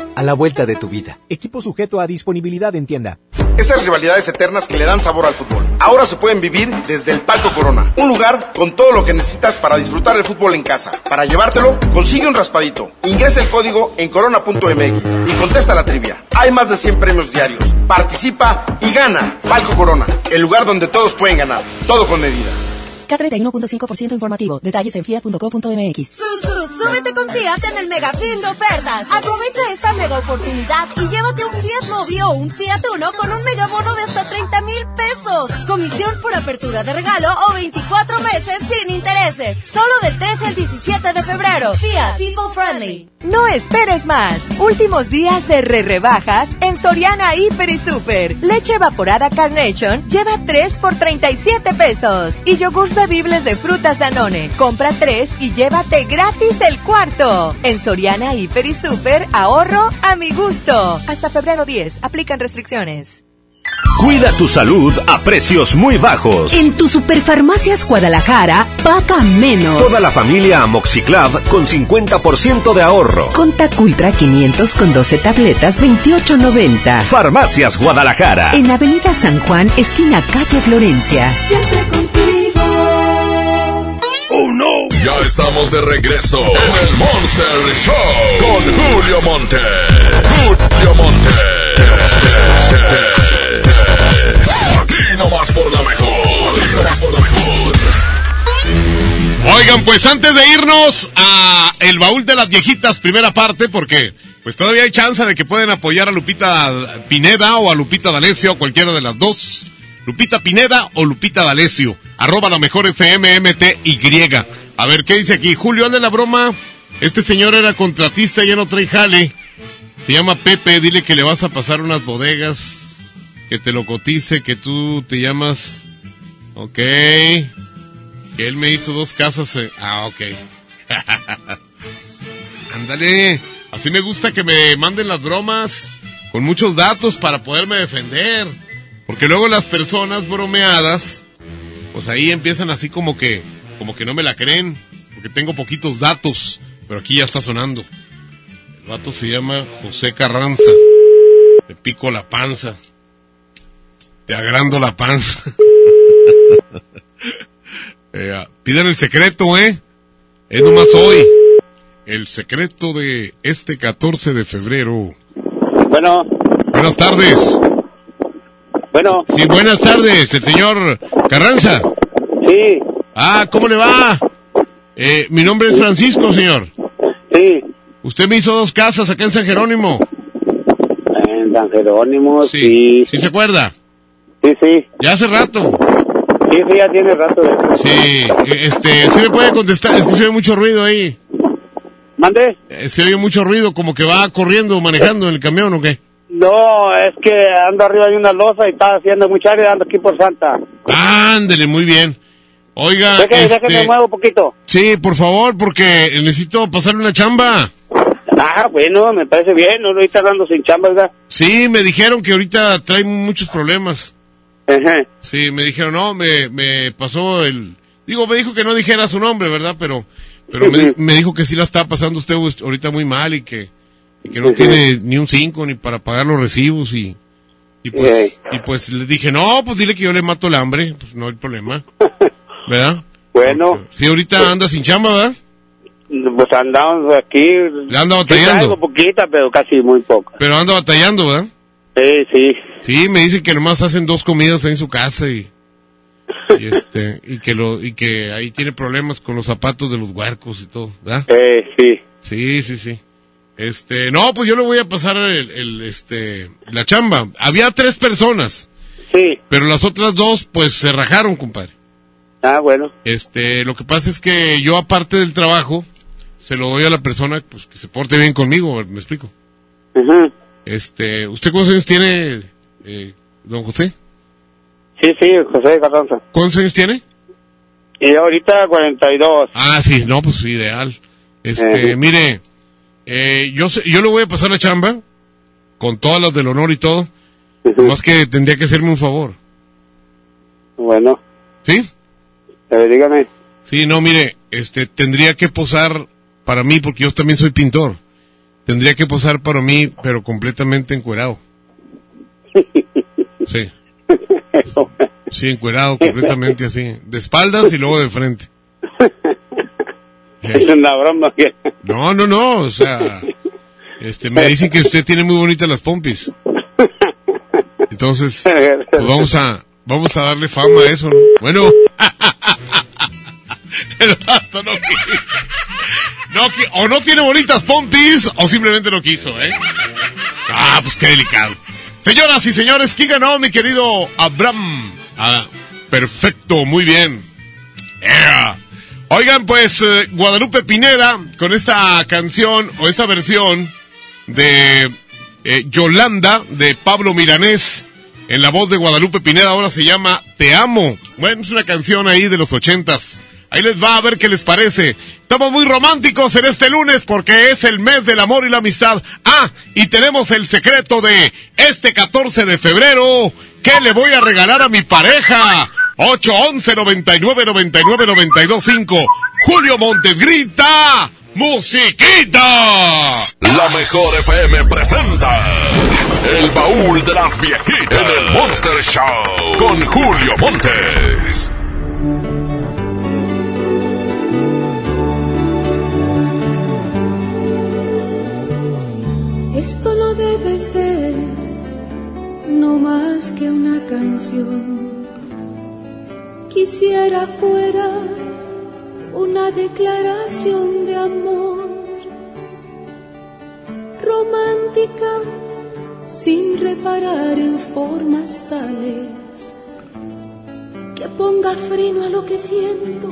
a la vuelta de tu vida. Equipo sujeto a disponibilidad en tienda. Esas rivalidades eternas que le dan sabor al fútbol. Ahora se pueden vivir desde el Palco Corona. Un lugar con todo lo que necesitas para disfrutar el fútbol en casa. Para llevártelo, consigue un raspadito. Ingresa el código en corona.mx y contesta la trivia. Hay más de 100 premios diarios. Participa y gana. Palco Corona, el lugar donde todos pueden ganar. Todo con medida. K31.5% informativo. Detalles en fiat.co.mx. Susu, súbete con Fiat en el mega fin de ofertas. Aprovecha esta mega oportunidad y llévate un Fiat Mobi o un Fiat Uno con un megabono de hasta 30 mil pesos. Comisión por apertura de regalo o 24 meses sin intereses. Solo del 13 al 17 de febrero. Fiat People Friendly. No esperes más. Últimos días de re rebajas en Soriana Hiper y Super. Leche evaporada Carnation lleva 3 por 37 pesos. Y yogur bebibles de frutas Danone. Compra 3 y llévate gratis el cuarto. En Soriana Hiper y Super, ahorro a mi gusto. Hasta febrero 10. Aplican restricciones. Cuida tu salud a precios muy bajos. En tu Superfarmacias Guadalajara, paga menos. Toda la familia Amoxiclav con 50% de ahorro. Contac Ultra 500 con 12 tabletas, 28.90. Farmacias Guadalajara. En Avenida San Juan, esquina calle Florencia. Siempre Ya estamos de regreso en el Monster Show con Julio Monte. Julio Monte. Aquí nomás por la mejor. Aquí nomás por la mejor. Oigan, pues antes de irnos a El Baúl de las Viejitas, primera parte, porque pues todavía hay chance de que pueden apoyar a Lupita Pineda o a Lupita D'Alessio, cualquiera de las dos. Lupita Pineda o Lupita D'Alessio, arroba la mejor FMMTY. A ver, ¿qué dice aquí? Julio, hazle la broma. Este señor era contratista, ya no trae jale. Se llama Pepe, dile que le vas a pasar unas bodegas, que te lo cotice, que tú te llamas... Ok. Que él me hizo dos casas. eh, Ah, ok. <laughs> Ándale. Así me gusta que me manden las bromas con muchos datos para poderme defender. Porque luego las personas bromeadas, pues ahí empiezan así como que, como que no me la creen. Porque tengo poquitos datos. Pero aquí ya está sonando. El vato se llama José Carranza. Te pico la panza. Te agrando la panza. <laughs> Eh, ah, pidan el secreto, ¿eh? Es nomás hoy. El secreto de este 14 de febrero. Bueno, Buenas tardes. bueno, Sí, buenas tardes, el señor Carranza. Sí. Ah, ¿cómo le va? Eh, mi nombre es Francisco, señor. Sí. Usted me hizo dos casas acá en San Jerónimo. en San Jerónimo, Sí. ¿Sí se acuerda? Sí, sí. Ya hace rato. Sí, sí, ya tiene rato de. Sí, eh, este, ¿sí me puede contestar? Es que se oye mucho ruido ahí. ¿Mande? Eh, Se oye mucho ruido, como que va corriendo, manejando en el camión o qué. No, es que ando arriba de una losa y está haciendo mucha área ando aquí por Santa. Ándele, muy bien. Oiga, Déjame, este, déjame muevo un poquito. sí, por favor, porque necesito pasarle una chamba. Ah, bueno, me parece bien, no lo está dando sin chamba, ¿verdad? Sí, me dijeron que ahorita trae muchos problemas. Ajá. Sí, me dijeron, no, me, me pasó el... Digo, me dijo que no dijera su nombre, ¿verdad? Pero, pero me, me dijo que sí la está pasando usted ahorita muy mal y que, y que no tiene ni un cinco ni para pagar los recibos y, y pues, y pues le dije, no, pues dile que yo le mato el hambre, pues no hay problema. <laughs> ¿Verdad? Bueno, Sí, ahorita anda sin chamba, ¿verdad? pues andamos aquí. Le anda batallando. traigo poquita, pero casi muy poca. Pero anda batallando, ¿verdad? Sí, sí. Sí, me dice que nomás hacen dos comidas ahí en su casa y, y este y que lo y que ahí tiene problemas con los zapatos de los huercos y todo, ¿verdad? Eh, sí. Sí, sí, sí. Este, no, pues yo le voy a pasar el, el, este la chamba. Había tres personas. Sí. Pero las otras dos pues se rajaron, compadre. Ah, bueno. Este, lo que pasa es que yo aparte del trabajo se lo doy a la persona pues que se porte bien conmigo, me explico. Este, ¿usted cuántos años tiene, eh, don José? Sí, sí, José Carranza. ¿Cuántos años tiene? Y ahorita 42. Ah, sí, no, pues ideal. Este, mire, eh, yo sé- yo le voy a pasar la chamba con todas las del honor y todo. Más que tendría que hacerme un favor. Bueno. ¿Sí? Eh, dígame. Sí, no, mire, este, tendría que posar para mí, porque yo también soy pintor. Tendría que posar para mí, pero completamente encuerado. <laughs> Sí. Sí, encuerado, completamente así. De espaldas y luego de frente. Es una broma. No, no, no, o sea, este, me dicen que usted tiene muy bonitas las pompis. Entonces, <laughs> pues vamos a, vamos a darle fama a eso, ¿no? Bueno. <laughs> El vato no quiso. No, o no tiene bonitas pompis, o simplemente no quiso, ¿eh? Ah, pues qué delicado. Señoras y señores, ¿quién ganó, mi querido Abraham? Ah, perfecto, muy bien. Oigan, pues eh, Guadalupe Pineda con esta canción o esta versión de eh, Yolanda de Pablo Milanés en la voz de Guadalupe Pineda ahora se llama Te amo. Bueno, es una canción ahí de los ochentas. Ahí les va a ver qué les parece. Estamos muy románticos en este lunes porque es el mes del amor y la amistad. Ah, y tenemos el secreto de este 14 de febrero. ¿Qué le voy a regalar a mi pareja? 811 99 99 92 5. Julio Montes grita. ¡Musiquita! La mejor FM presenta El baúl de las viejitas en el Monster Show con Julio Montes. Esto no debe ser no más que una canción. Quisiera fuera una declaración de amor romántica sin reparar en formas tales que ponga freno a lo que siento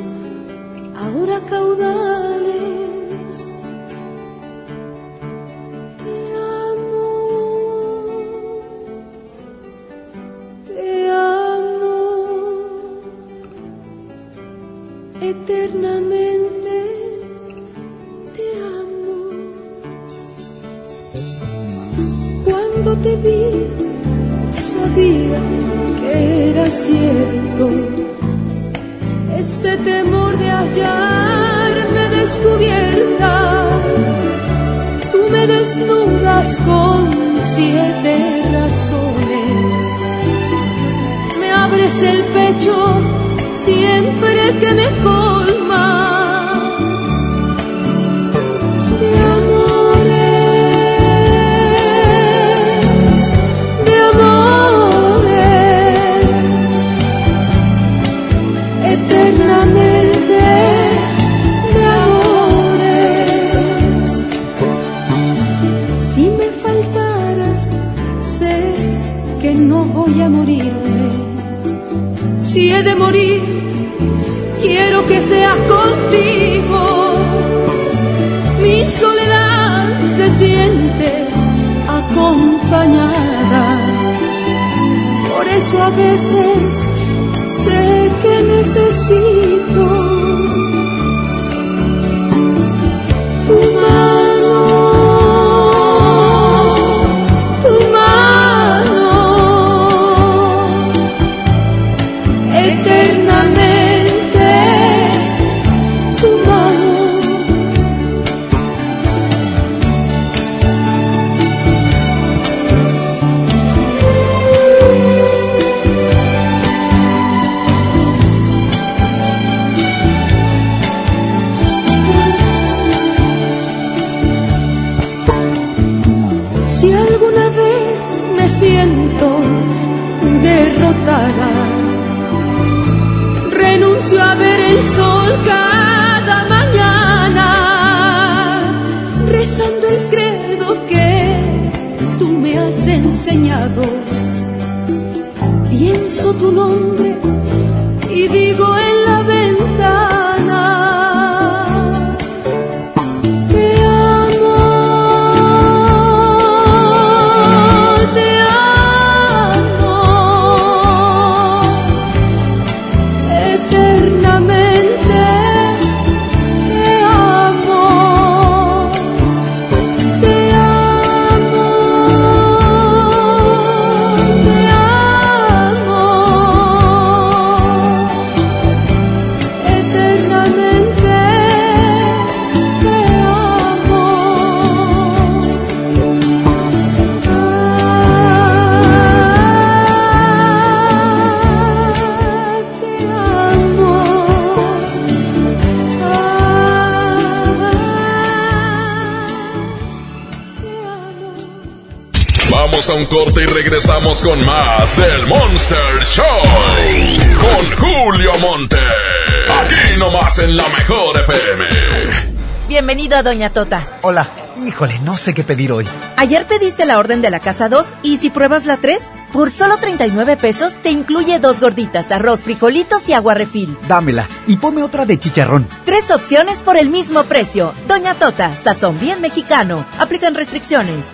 ahora caudales. Este temor de hallarme descubierta. Desnudas con siete razones. Me abres el pecho siempre que me colmas de morir, quiero que seas contigo. Mi soledad se siente acompañada. Por eso a veces sé que necesito derrotada. Renuncio a ver el sol cada mañana, rezando el credo que tú me has enseñado. Pienso tu nombre y digo un corte y regresamos con más del Monster Show. Con Julio Monte. Aquí nomás en la mejor FM. Bienvenido a Doña Tota. Hola. Híjole, no sé qué pedir hoy. Ayer pediste la orden de la casa 2 y si pruebas la 3, por solo 39 pesos te incluye dos gorditas, arroz, frijolitos y agua refil. Dámela y ponme otra de chicharrón. Tres opciones por el mismo precio. Doña Tota, sazón bien mexicano. Aplican restricciones.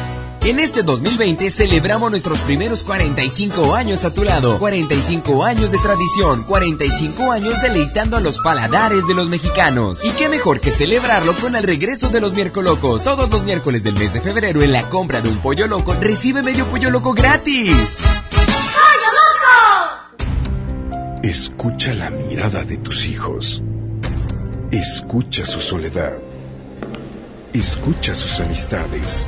En este 2020 celebramos nuestros primeros 45 años a tu lado. 45 años de tradición, 45 años deleitando a los paladares de los mexicanos. Y qué mejor que celebrarlo con el regreso de los miércolocos. Todos los miércoles del mes de febrero en la compra de un pollo loco recibe medio pollo loco gratis. Escucha la mirada de tus hijos. Escucha su soledad. Escucha sus amistades.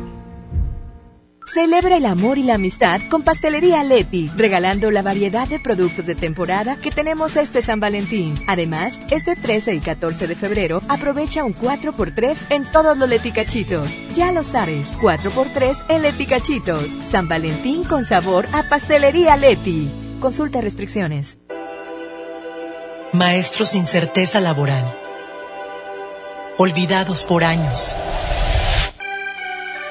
Celebra el amor y la amistad con Pastelería Leti, regalando la variedad de productos de temporada que tenemos este San Valentín. Además, este 13 y 14 de febrero aprovecha un 4x3 en todos los leticachitos. Ya lo sabes, 4x3 en leticachitos. San Valentín con sabor a Pastelería Leti. Consulta restricciones. Maestros sin certeza laboral. Olvidados por años.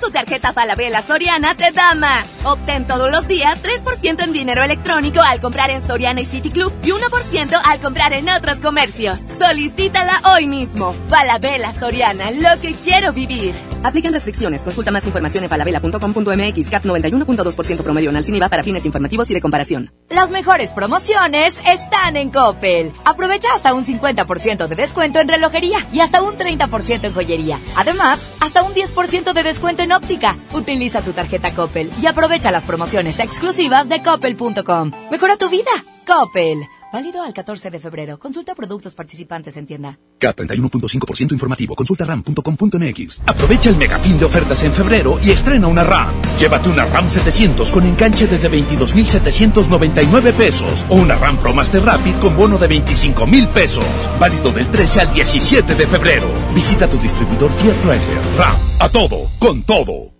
Tu tarjeta Falabella Soriana te da más. Obtén todos los días 3% en dinero electrónico al comprar en Soriana y City Club y 1% al comprar en otros comercios. Solicítala hoy mismo. Falabella Soriana, lo que quiero vivir. Aplican restricciones. Consulta más información en falabella.com.mx. CAP 91.2% promedio anual sin IVA para fines informativos y de comparación. Las mejores promociones están en Coppel. Aprovecha hasta un 50% de descuento en relojería y hasta un 30% en joyería. Además, hasta un 10% de descuento en óptica. Utiliza tu tarjeta Coppel y aprovecha las promociones exclusivas de coppel.com. Mejora tu vida. Coppel. Válido al 14 de febrero. Consulta productos participantes en tienda. K31.5% informativo. Consulta ram.com.mx. Aprovecha el megafín de ofertas en febrero y estrena una RAM. Llévate una RAM 700 con enganche desde 22.799 pesos o una RAM Pro Master Rapid con bono de 25.000 pesos. Válido del 13 al 17 de febrero. Visita tu distribuidor Fiat Chrysler. RAM. A todo. Con todo.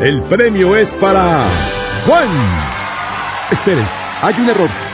El premio es para Juan. Esperen, hay un error.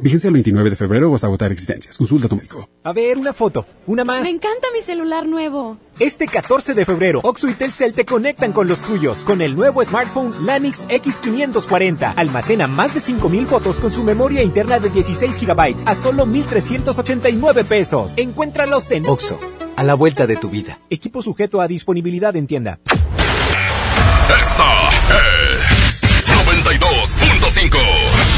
Vigencia el 29 de febrero o hasta agotar existencias. Consulta a tu médico. A ver, una foto. Una más. Me encanta mi celular nuevo. Este 14 de febrero, Oxo y Telcel te conectan con los tuyos con el nuevo smartphone Lanix X540. Almacena más de 5000 fotos con su memoria interna de 16 GB a solo 1389 pesos. Encuéntralos en Oxo, a la vuelta de tu vida. Equipo sujeto a disponibilidad en tienda. Esta es 92.5.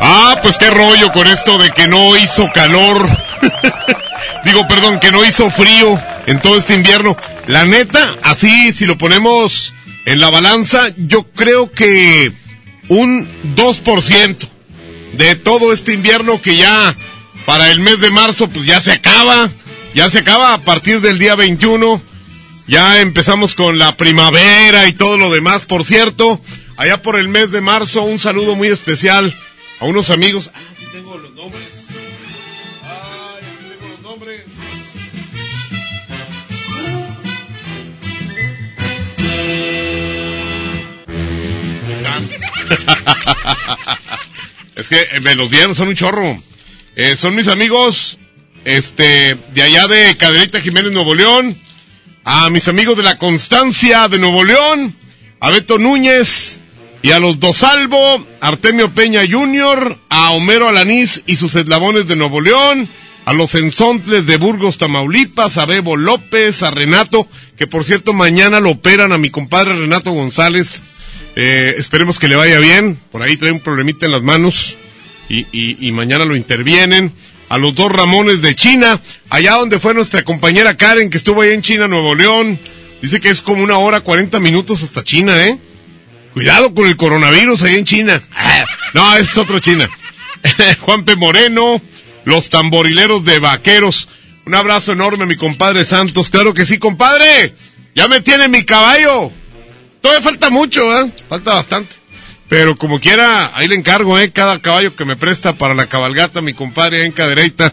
Ah, pues qué rollo con esto de que no hizo calor. <laughs> Digo, perdón, que no hizo frío en todo este invierno. La neta, así, si lo ponemos en la balanza, yo creo que un 2% de todo este invierno que ya para el mes de marzo, pues ya se acaba. Ya se acaba a partir del día 21. Ya empezamos con la primavera y todo lo demás. Por cierto, allá por el mes de marzo, un saludo muy especial a unos amigos. Ah, aquí tengo los nombres. Ay, aquí tengo los nombres. <laughs> es que eh, me los dieron, son un chorro. Eh, son mis amigos este, de allá de Caderita Jiménez, Nuevo León. A mis amigos de la Constancia de Nuevo León. A Beto Núñez. Y a los dos Salvo, Artemio Peña Jr., a Homero Alanís y sus eslabones de Nuevo León, a los Enzontles de Burgos, Tamaulipas, a Bebo López, a Renato, que por cierto mañana lo operan a mi compadre Renato González. Eh, esperemos que le vaya bien, por ahí trae un problemita en las manos y, y, y mañana lo intervienen. A los dos Ramones de China, allá donde fue nuestra compañera Karen, que estuvo ahí en China, Nuevo León. Dice que es como una hora, 40 minutos hasta China, ¿eh? Cuidado con el coronavirus ahí en China. Ah, no, es otro China. <laughs> Juan P. Moreno, los tamborileros de vaqueros. Un abrazo enorme, mi compadre Santos. Claro que sí, compadre. Ya me tiene mi caballo. Todavía falta mucho, ¿eh? Falta bastante. Pero como quiera, ahí le encargo, ¿eh? Cada caballo que me presta para la cabalgata, mi compadre en cadereita.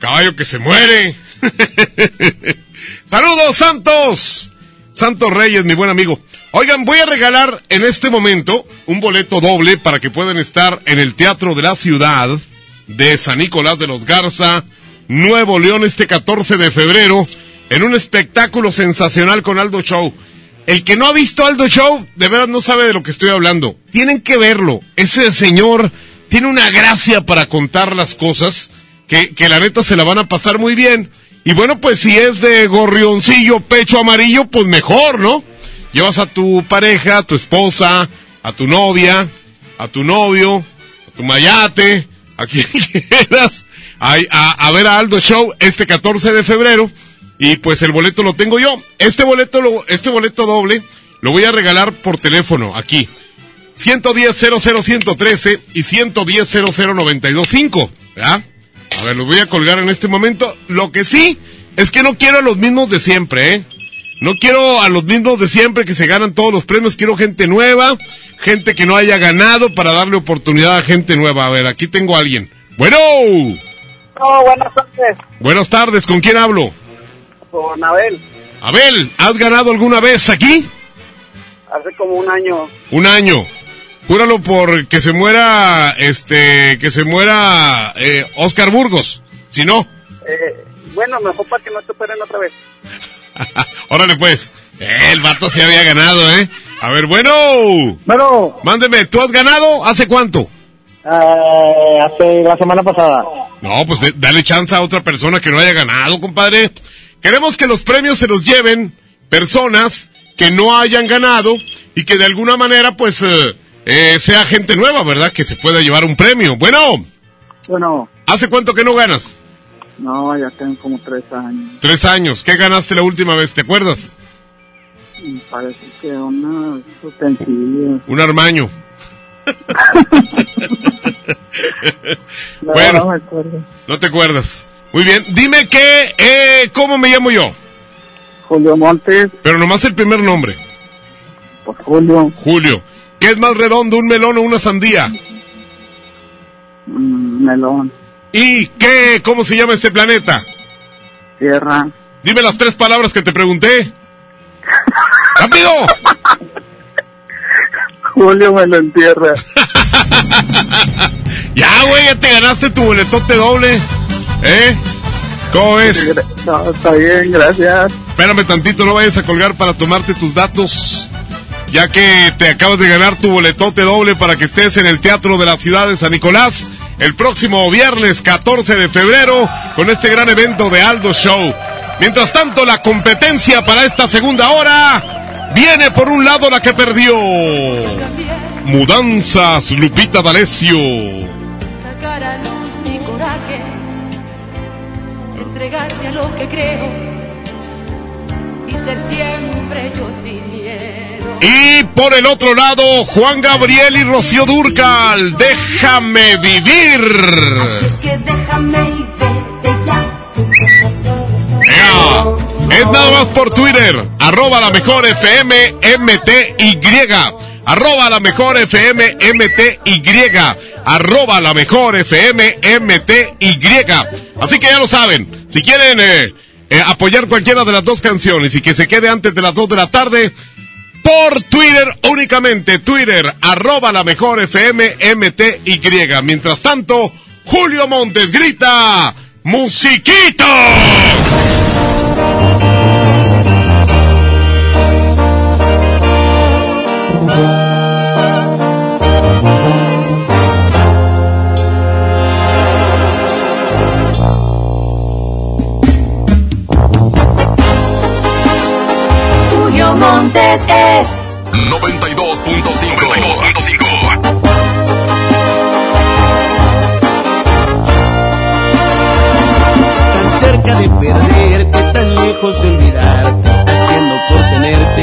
Caballo que se muere. <laughs> Saludos, Santos. Santos Reyes, mi buen amigo. Oigan, voy a regalar en este momento un boleto doble para que puedan estar en el Teatro de la Ciudad de San Nicolás de los Garza, Nuevo León, este 14 de febrero, en un espectáculo sensacional con Aldo Show. El que no ha visto Aldo Show, de verdad no sabe de lo que estoy hablando. Tienen que verlo. Ese señor tiene una gracia para contar las cosas que, que la neta se la van a pasar muy bien. Y bueno, pues si es de gorrioncillo, pecho amarillo, pues mejor, ¿no? Llevas a tu pareja, a tu esposa, a tu novia, a tu novio, a tu mayate, a quien <laughs> quieras, a, a, a ver a Aldo Show este 14 de febrero. Y pues el boleto lo tengo yo. Este boleto, lo, este boleto doble lo voy a regalar por teléfono aquí. 110 113 y 110 00925, ¿verdad? A ver, los voy a colgar en este momento. Lo que sí es que no quiero los mismos de siempre, ¿eh? No quiero a los mismos de siempre que se ganan todos los premios. Quiero gente nueva, gente que no haya ganado para darle oportunidad a gente nueva. A ver, aquí tengo a alguien. Bueno. Oh, buenas tardes. Buenas tardes, ¿con quién hablo? Con Abel. Abel, ¿has ganado alguna vez aquí? Hace como un año. Un año. Júralo por que se muera, este, que se muera eh, Oscar Burgos. Si no, Eh, bueno, mejor para que no te operen otra vez. <laughs> <laughs> órale pues. El vato se había ganado, ¿eh? A ver, bueno. Bueno. Mándeme, ¿tú has ganado? ¿Hace cuánto? Eh, hace la semana pasada. No, pues eh, dale chance a otra persona que no haya ganado, compadre. Queremos que los premios se los lleven personas que no hayan ganado y que de alguna manera, pues, eh, eh, sea gente nueva, ¿verdad? Que se pueda llevar un premio. Bueno, Bueno, ¿hace cuánto que no ganas? No, ya tengo como tres años. Tres años. ¿Qué ganaste la última vez? ¿Te acuerdas? Me parece que una utensilios. Un armaño. <laughs> No, bueno, no me acuerdo. no te acuerdas. Muy bien. Dime que, eh, ¿cómo me llamo yo? Julio Montes, Pero nomás el primer nombre. pues Julio, Julio. ¿Qué es más redondo, un melón o una sandía? mm, Melón, ¿Y qué? ¿Cómo se llama este planeta? Tierra, Dime las tres palabras que te pregunté. <laughs> ¡Rápido! Julio me lo entierra. <laughs> Ya, güey, ya te ganaste tu boletote doble. ¿Eh? ¿Cómo ves? No, está bien, gracias. Espérame tantito, no vayas a colgar para tomarte tus datos. Ya que te acabas de ganar tu boletote doble para que estés en el Teatro de la Ciudad de San Nicolás el próximo viernes 14 de febrero con este gran evento de Aldo Show. Mientras tanto, la competencia para esta segunda hora viene por un lado la que perdió. Mudanzas Lupita D'Alessio. sacar a luz mi coraje, entregarte a lo que creo y ser siempre yo sin miedo. Y por el otro lado, Juan Gabriel y Rocío Durcal. Déjame vivir. Es que déjame y vete ya. Ea, Es nada más por Twitter. Arroba la mejor FM MTY. Arroba la mejor FM MTY. Arroba la mejor FM MTY. Así que ya lo saben. Si quieren eh, eh, apoyar cualquiera de las dos canciones y que se quede antes de las dos de la tarde, por Twitter únicamente. Twitter, arroba la mejor FM MTY. Mientras tanto, Julio Montes grita, ¡Musiquito! Montes es 92.5. tan cerca de perderte, tan lejos de olvidarte, haciendo por tenerte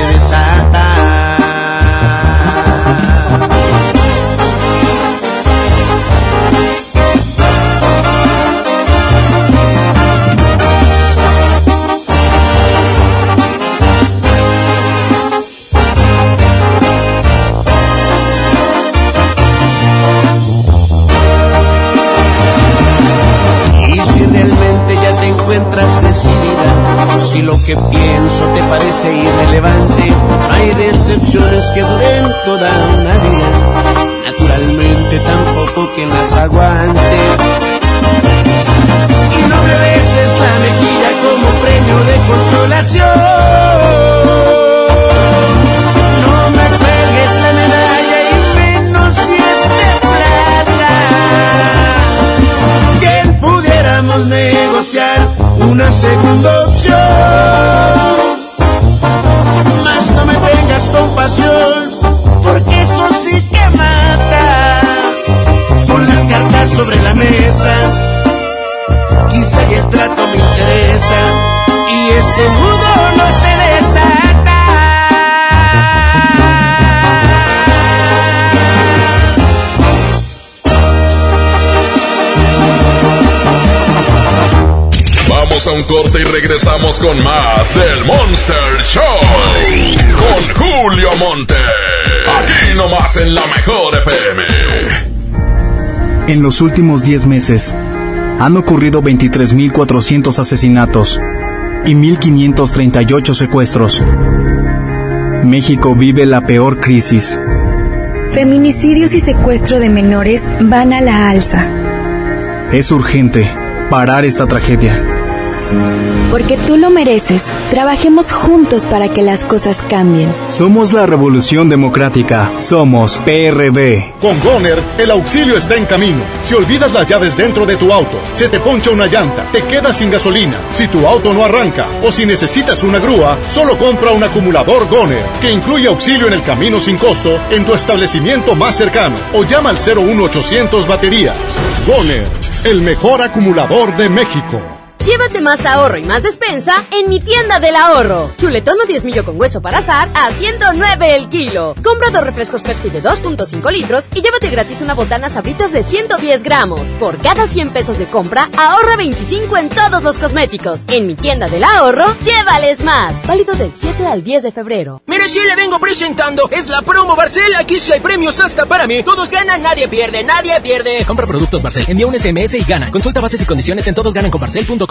que pienso te parece irrelevante, hay decepciones que duren toda y el trato me interesa, y este nudo no se desata. Vamos a un corte y regresamos con más del Monster Show. Con Julio Monte. Aquí nomás en la mejor FM. En los últimos 10 meses han ocurrido 23.400 asesinatos y 1.538 secuestros. México vive la peor crisis. Feminicidios y secuestro de menores van a la alza. Es urgente parar esta tragedia. Porque tú lo mereces. Trabajemos juntos para que las cosas cambien. Somos la Revolución Democrática. Somos PRD. Con Goner, el auxilio está en camino. Si olvidas las llaves dentro de tu auto, se te poncha una llanta, te quedas sin gasolina, si tu auto no arranca o si necesitas una grúa, solo compra un acumulador Goner, que incluye auxilio en el camino sin costo en tu establecimiento más cercano o llama al 01800 baterías. Goner, el mejor acumulador de México. Llévate más ahorro y más despensa en mi tienda del ahorro. Chuletón o 10 millo con hueso para azar a 109 el kilo. Compra dos refrescos Pepsi de 2.5 litros y llévate gratis una botana sabritas de 110 gramos. Por cada 100 pesos de compra, ahorra 25 en todos los cosméticos. En mi tienda del ahorro, llévales más. Válido del 7 al 10 de febrero. Mire, si le vengo presentando, es la promo Barcel. Aquí sí hay premios hasta para mí. Todos ganan, nadie pierde, nadie pierde. Compra productos Barcel, envía un SMS y gana. Consulta bases y condiciones en todosgananconbarcel.com.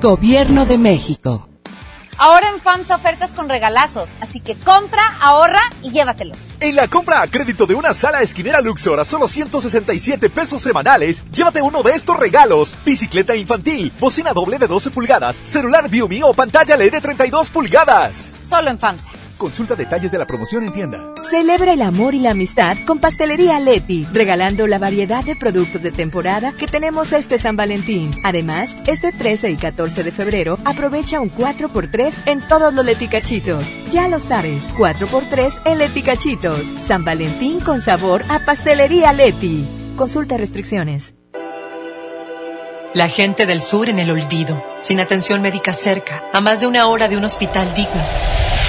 Gobierno de México. Ahora en FAMSA ofertas con regalazos, así que compra, ahorra y llévatelos. En la compra a crédito de una sala esquinera Luxor a solo 167 pesos semanales, llévate uno de estos regalos: bicicleta infantil, bocina doble de 12 pulgadas, celular Viumi o pantalla LED de 32 pulgadas. Solo en FAMSA. Consulta detalles de la promoción en tienda. Celebra el amor y la amistad con Pastelería Leti, regalando la variedad de productos de temporada que tenemos este San Valentín. Además, este 13 y 14 de febrero aprovecha un 4x3 en todos los leticachitos. Ya lo sabes, 4x3 en leticachitos. San Valentín con sabor a Pastelería Leti. Consulta restricciones. La gente del sur en el olvido, sin atención médica cerca, a más de una hora de un hospital digno.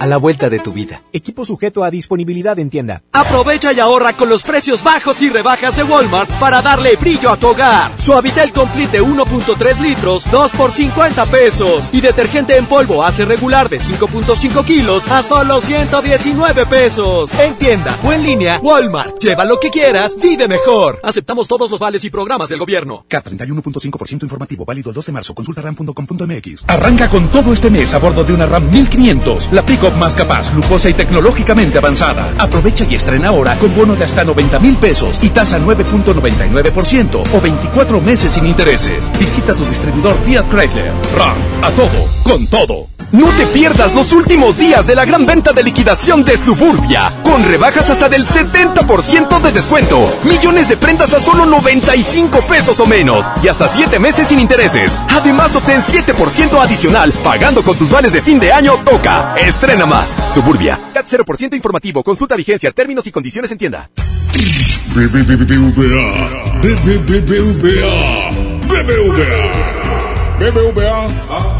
a la vuelta de tu vida. Equipo sujeto a disponibilidad en tienda. Aprovecha y ahorra con los precios bajos y rebajas de Walmart para darle brillo a tu hogar. Suavitel Complete de 1.3 litros, 2 por 50 pesos. Y detergente en polvo hace regular de 5.5 kilos a solo 119 pesos. En tienda o en línea, Walmart. Lleva lo que quieras, vive mejor. Aceptamos todos los vales y programas del gobierno. K31.5% informativo, válido el 2 de marzo. Consulta ram.com.mx. Arranca con todo este mes a bordo de una RAM 1500, la más capaz, lujosa y tecnológicamente avanzada. Aprovecha y estrena ahora con bono de hasta 90 mil pesos y tasa 9.99% o 24 meses sin intereses. Visita tu distribuidor Fiat Chrysler. RAM, a todo, con todo. No te pierdas los últimos días de la gran venta de liquidación de Suburbia, con rebajas hasta del 70% de descuento, millones de prendas a solo 95 pesos o menos y hasta 7 meses sin intereses. Además, obtén 7% adicional pagando con tus vales de fin de año Toca. Estrena más. Suburbia. CAT 0% informativo. Consulta vigencia, términos y condiciones en tienda. BBVA, BBVA,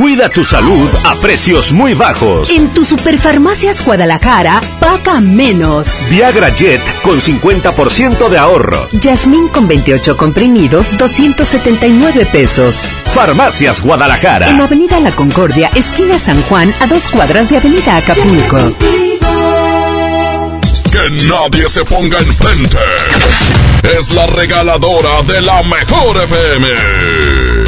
Cuida tu salud a precios muy bajos. En tu Superfarmacias Guadalajara, paga menos. Viagra Jet con 50% de ahorro. Yasmín con 28 comprimidos, 279 pesos. Farmacias Guadalajara. En Avenida La Concordia, esquina San Juan, a dos cuadras de Avenida Acapulco. Que nadie se ponga enfrente. Es la regaladora de la mejor FM.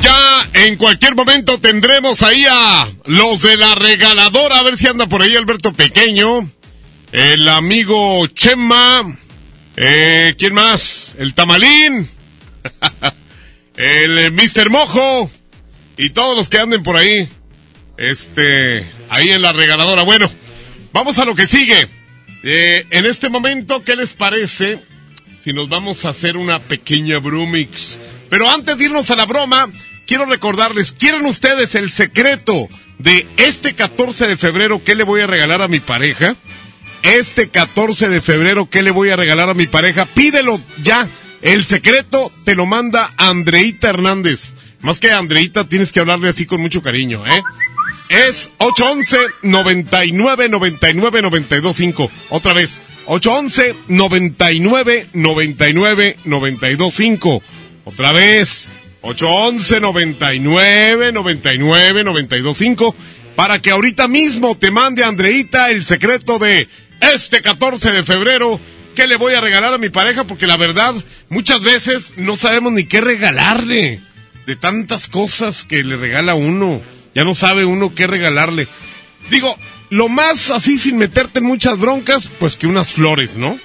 Ya en cualquier momento tendremos ahí a los de la regaladora, a ver si anda por ahí Alberto Pequeño, el amigo Chema, eh, ¿quién más? El Tamalín, <laughs> el eh, Mr. Mojo y todos los que anden por ahí, este, ahí en la regaladora. Bueno, vamos a lo que sigue. Eh, en este momento, ¿qué les parece si nos vamos a hacer una pequeña bromix? Pero antes de irnos a la broma, quiero recordarles, ¿quieren ustedes el secreto de este 14 de febrero qué le voy a regalar a mi pareja? Este 14 de febrero qué le voy a regalar a mi pareja? Pídelo ya. El secreto te lo manda Andreita Hernández. Más que Andreita tienes que hablarle así con mucho cariño, ¿eh? Es 811 99 99 925. Otra vez. 811 99 99 925. Otra vez, 811 99 99 925 para que ahorita mismo te mande Andreita el secreto de este 14 de febrero que le voy a regalar a mi pareja porque la verdad muchas veces no sabemos ni qué regalarle de tantas cosas que le regala uno. Ya no sabe uno qué regalarle. Digo, lo más así sin meterte en muchas broncas, pues que unas flores, ¿no?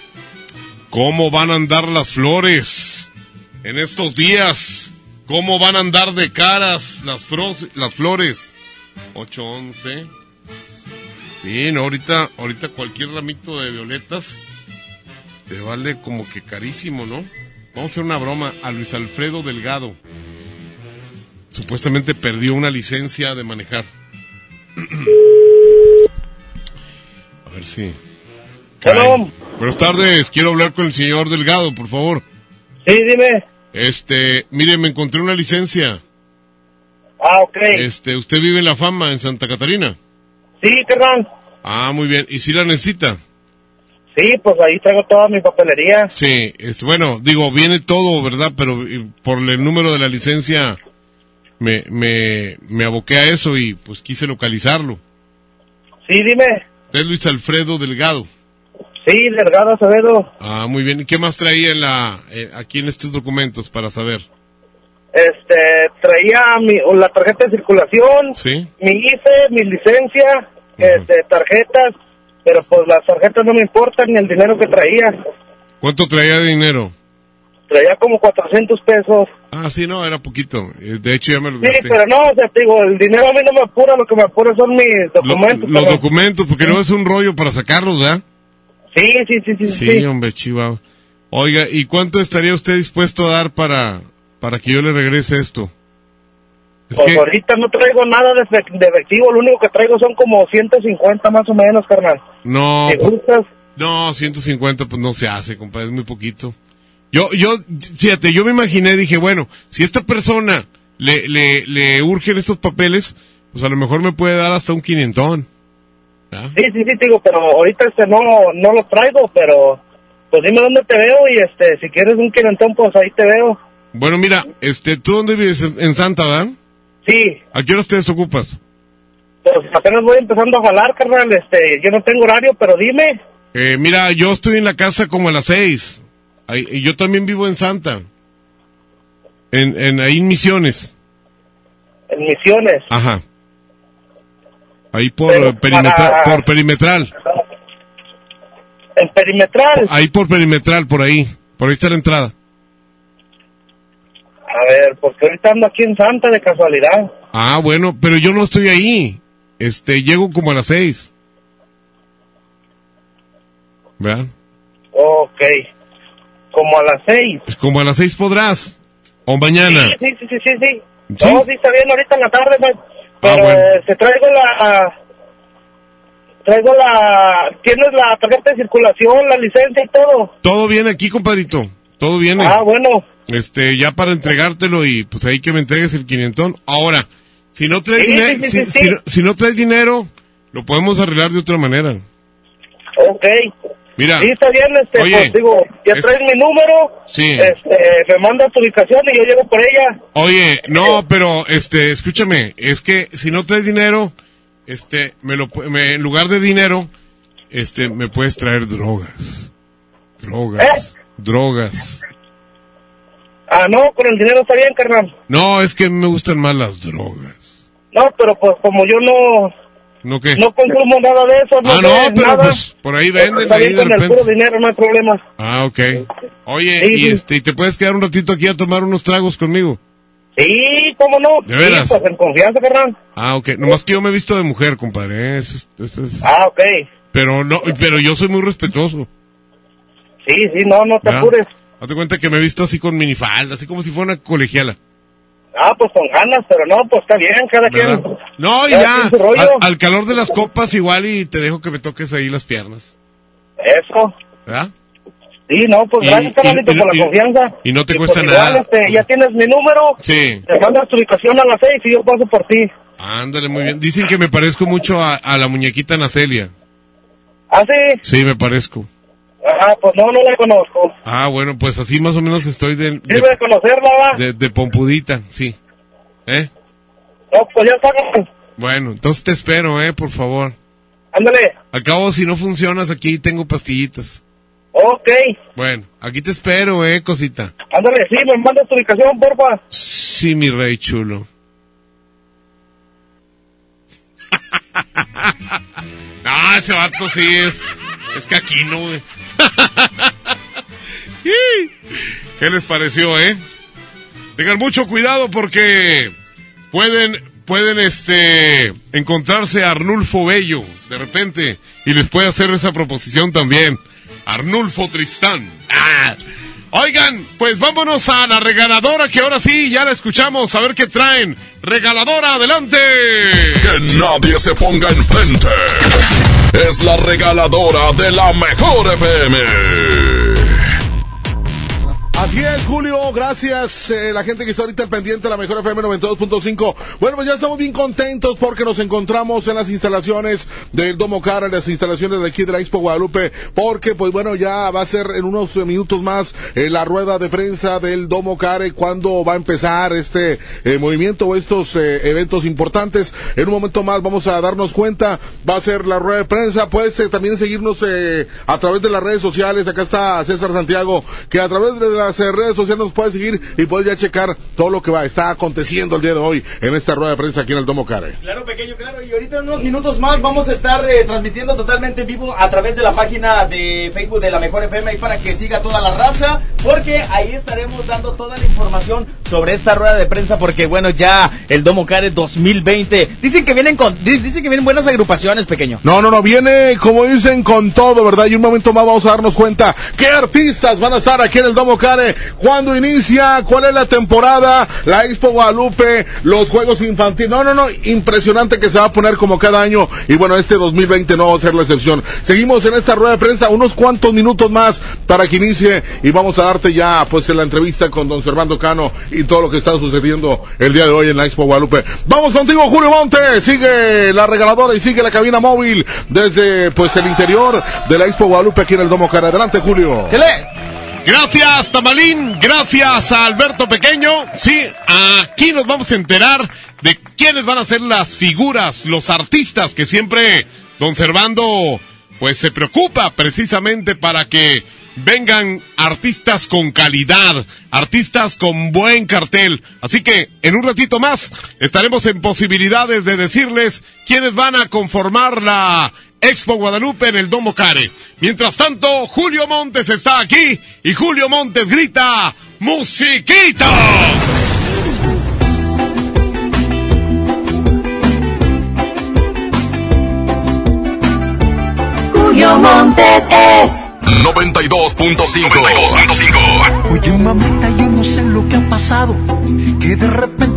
¿Cómo van a andar las flores? En estos días. ¿Cómo van a andar de caras las, las flores? 811. Bien, ahorita, ahorita cualquier ramito de violetas te vale como que carísimo, ¿no? Vamos a hacer una broma a Luis Alfredo Delgado. Supuestamente perdió una licencia de manejar. <clears throat> a ver si. Buenas tardes, quiero hablar con el señor Delgado, por favor. Sí, dime. Este, mire, me encontré una licencia. Ah, ok. Este, ¿usted vive en La Fama, en Santa Catarina? Sí, carnal. Ah, muy bien. ¿Y si la necesita? Sí, pues ahí traigo toda mi papelería. Sí, este, bueno, digo, viene todo, ¿verdad? Pero por el número de la licencia me, me, me aboqué a eso y pues quise localizarlo. Sí, dime. Es Luis Alfredo Delgado. Sí, Delgado Acevedo. Ah, muy bien. ¿Y qué más traía en la, eh, aquí en estos documentos para saber? Este, traía mi, la tarjeta de circulación, ¿Sí? mi IFE, mi licencia, este, tarjetas, pero pues las tarjetas no me importan ni el dinero que traía. ¿Cuánto traía de dinero? Traía como 400 pesos. Ah, sí, no, era poquito. Eh, De hecho, ya me lo Sí, gasté. pero no, o sea, te digo, el dinero a mí no me apura, lo que me apura son mis documentos. Los pero- documentos, porque no es un rollo para sacarlos, ¿verdad? Sí, sí, sí, sí. Sí, sí. hombre, chihuahua. Oiga, ¿y cuánto estaría usted dispuesto a dar para, para que yo le regrese esto? Es Pues que, ahorita no traigo nada de efectivo, lo único que traigo son como 150 más o menos, carnal. no, ¿Te pues, gustas? no, 150 pues no se hace, compadre, es muy poquito. Yo, yo, fíjate, yo me imaginé, dije, bueno, si esta persona le, le, le urgen estos papeles, pues a lo mejor me puede dar hasta un quinientón. Sí, sí, sí, te digo, pero ahorita este no, no lo traigo, pero pues dime dónde te veo y este, si quieres un quinentón, pues ahí te veo. Bueno, mira, este, ¿tú dónde vives? En, Santa, ¿verdad? Sí, ¿A qué hora te ocupas? pues apenas voy empezando a jalar, carnal, este, yo no tengo horario, pero dime. Eh, mira, yo estoy en la casa como a las seis. Ahí- y yo también vivo en Santa. En, en ahí en Misiones. En Misiones. Ajá. Ahí por Pero perimetral, para- por perimetral. En Perimetral. Ahí por perimetral, por ahí. Por ahí está la entrada. A ver, porque ahorita ando aquí en Santa de casualidad. Ah, bueno, pero yo no estoy ahí. Este, llego como a las seis. ¿Verdad? Ok. Como a las seis. Pues Como a las seis podrás. O mañana. Sí, sí, sí, sí, sí. ¿Sí? No, sí está bien, ahorita en la tarde, pues. Pero Ah, bueno. eh, se traigo la... Traigo la... ¿Tienes la tarjeta de circulación, la licencia y todo? Todo viene aquí, compadrito. Todo viene. Ah, bueno. Este, ya para entregártelo y pues ahí que me entregues el quinientón. Ahora, si no traes Sí, dinero, sí, sí, si, sí, sí. si no- si no traes dinero, lo podemos arreglar de otra manera. Ok. Mira. Sí, está bien, este, Oye, pues digo, ya es- traes mi número. Sí. Este, me mandas tu ubicación y yo llego por ella. Oye, no, pero este, escúchame, es que si no traes dinero, este, me lo, me, en lugar de dinero, este, me puedes traer drogas. Drogas. ¿Eh? Drogas. Ah, no, con el dinero está bien, carnal. No, es que me gustan más las drogas. No, pero pues como yo no, ¿No qué? no consumo nada de eso, no ah, no, pero nada. pues por ahí venden, ahí de con el repente. puro dinero, no hay problema. Ah, ok. Oye, Sí, y este, ¿y te puedes quedar un ratito aquí a tomar unos tragos conmigo? Sí, cómo no. ¿De veras? Sí, pues en confianza, carnal. Ah, ok. Nomás que yo me he visto de mujer, compadre. ¿eh? Eso es- eso es- Ah, ok. Pero no, pero yo soy muy respetuoso. Sí, sí, no, no te ¿verdad? apures. Hazte cuenta que me he visto así con minifalda, así como si fuera una colegiala. Ah, pues con ganas, pero no, pues está bien, cada ¿verdad? quien. No, y ya, al, al calor de las copas igual y te dejo que me toques ahí las piernas. Eso. ¿Verdad? Sí, no, pues Y- gracias, carnalito, y- por la confianza. y no te pues, cuesta igual, nada. este, ya tienes mi número. Sí. Te mandas tu ubicación a las seis y yo paso por ti. Ándale, muy bien. Dicen que me parezco mucho a, a la muñequita Nacelia. ¿Ah, sí? Sí, me parezco. Ah, pues no, no la conozco. Ah, bueno, pues así más o menos estoy de, Sirve de de, conocerla, va. de- de pompudita, sí. ¿Eh? No, pues ya está. Bueno, entonces te espero, ¿eh? Por favor. Ándale. Al cabo, si no funcionas, aquí tengo pastillitas. Ok. Bueno, aquí te espero, ¿eh, cosita? Ándale, sí, me mandas tu ubicación, porfa. Sí, mi rey chulo. no, <laughs> ese vato sí es. Es caquino, güey. <laughs> ¿Qué les pareció, eh? Tengan mucho cuidado porque pueden, pueden, este, encontrarse a Arnulfo Bello de repente y les puede hacer esa proposición también. Arnulfo Tristán. Ah. Oigan, pues vámonos a la regaladora que ahora sí ya la escuchamos. A ver qué traen. Regaladora, adelante. Que nadie se ponga enfrente. Es la regaladora de la mejor FM. Así es, Julio, gracias. eh, la gente que está ahorita pendiente de la mejor FM 92.5. Bueno, pues ya estamos bien contentos porque nos encontramos en las instalaciones del Domo Cara, en las instalaciones de aquí de la Expo Guadalupe, porque pues bueno, ya va a ser en unos eh, minutos más eh, la rueda de prensa del Domo Care cuando va a empezar este eh, movimiento o estos eh, eventos importantes. En un momento más vamos a darnos cuenta, va a ser la rueda de prensa, puedes eh, también seguirnos eh, a través de las redes sociales, acá está César Santiago, que a través de las eh, redes sociales nos puedes seguir y puedes ya checar todo lo que va, está aconteciendo el día de hoy en esta rueda de prensa aquí en el Domo Care. Claro, pequeño, claro. Y ahorita en unos minutos más vamos a estar eh, transmitiendo totalmente en vivo a través de la página de Facebook de la Mejor FM ahí para que siga toda la raza, porque ahí estaremos dando toda la información sobre esta rueda de prensa, porque bueno, ya el Domo Care 2020. Dicen que vienen con, di- dicen que vienen buenas agrupaciones, pequeño. No, no, no, viene, como dicen, con todo, ¿verdad? Y un momento más vamos a darnos cuenta qué artistas van a estar aquí en el Domo Care ¿Cuándo inicia? ¿Cuál es la temporada? La Expo Guadalupe, los Juegos Infantiles. No, no, no, impresionante que se va a poner como cada año. Y bueno, este 2020 no va a ser la excepción. Seguimos en esta rueda de prensa, unos cuantos minutos más para que inicie y vamos a darte ya pues en la entrevista con don Servando Cano y todo lo que está sucediendo el día de hoy en la Expo Guadalupe. Vamos contigo, Julio Monte. Sigue la regaladora y sigue la cabina móvil desde pues el interior de la Expo Guadalupe aquí en el Domo Cara. Adelante, Julio. Gracias, Tamalín. Gracias a Alberto Pequeño. Sí, aquí nos vamos a enterar de quiénes van a ser las figuras, los artistas que siempre don Servando pues se preocupa precisamente para que vengan artistas con calidad, artistas con buen cartel. Así que en un ratito más estaremos en posibilidades de decirles quiénes van a conformar la Expo Guadalupe en el Domo Care. Mientras tanto, Julio Montes está aquí y Julio Montes grita ¡Musiquita! Julio Montes es 92.5. Oye, mamita, yo no sé lo que ha pasado. Que de repente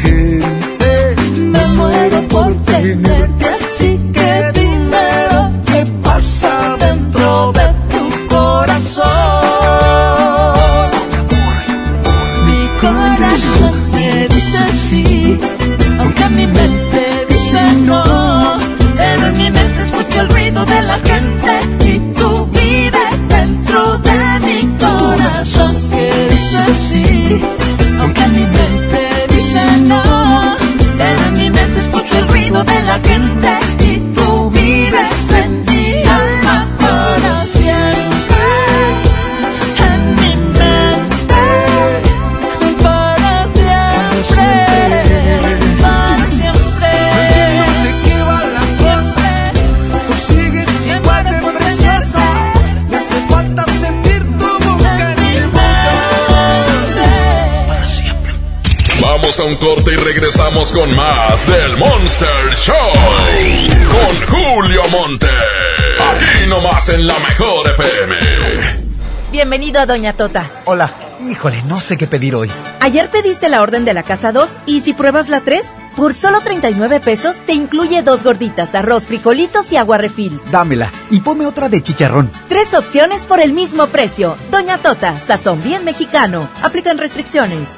A un corte y regresamos con más del Monster Show. Con Julio Monte. Aquí nomás en la mejor FM. Bienvenido a Doña Tota. Hola. Híjole, no sé qué pedir hoy. Ayer pediste la orden de la casa 2 y si pruebas la 3, por solo 39 pesos te incluye dos gorditas, arroz, frijolitos y agua refil. Dámela y ponme otra de chicharrón. Tres opciones por el mismo precio. Doña Tota, sazón bien mexicano. Aplican restricciones.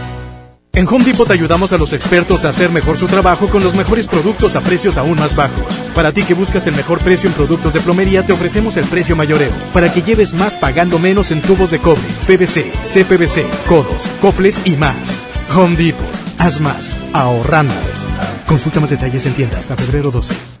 En Home Depot te ayudamos a los expertos a hacer mejor su trabajo con los mejores productos a precios aún más bajos. Para ti que buscas el mejor precio en productos de plomería, te ofrecemos el precio mayoreo, para que lleves más pagando menos en tubos de cobre, PVC, CPVC, codos, coples y más. Home Depot, haz más, ahorrando. Consulta más detalles en tienda hasta febrero 12.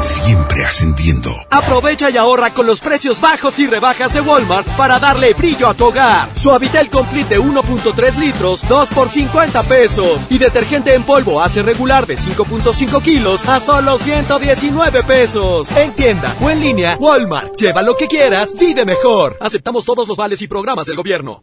Siempre ascendiendo. Aprovecha y ahorra con los precios bajos y rebajas de Walmart para darle brillo a tu hogar. Suavitel Complete de 1.3 litros, 2 por 50 pesos. Y detergente en polvo hace regular de 5.5 kilos a solo 119 pesos. En tienda o en línea, Walmart. Lleva lo que quieras, vive mejor. Aceptamos todos los vales y programas del gobierno.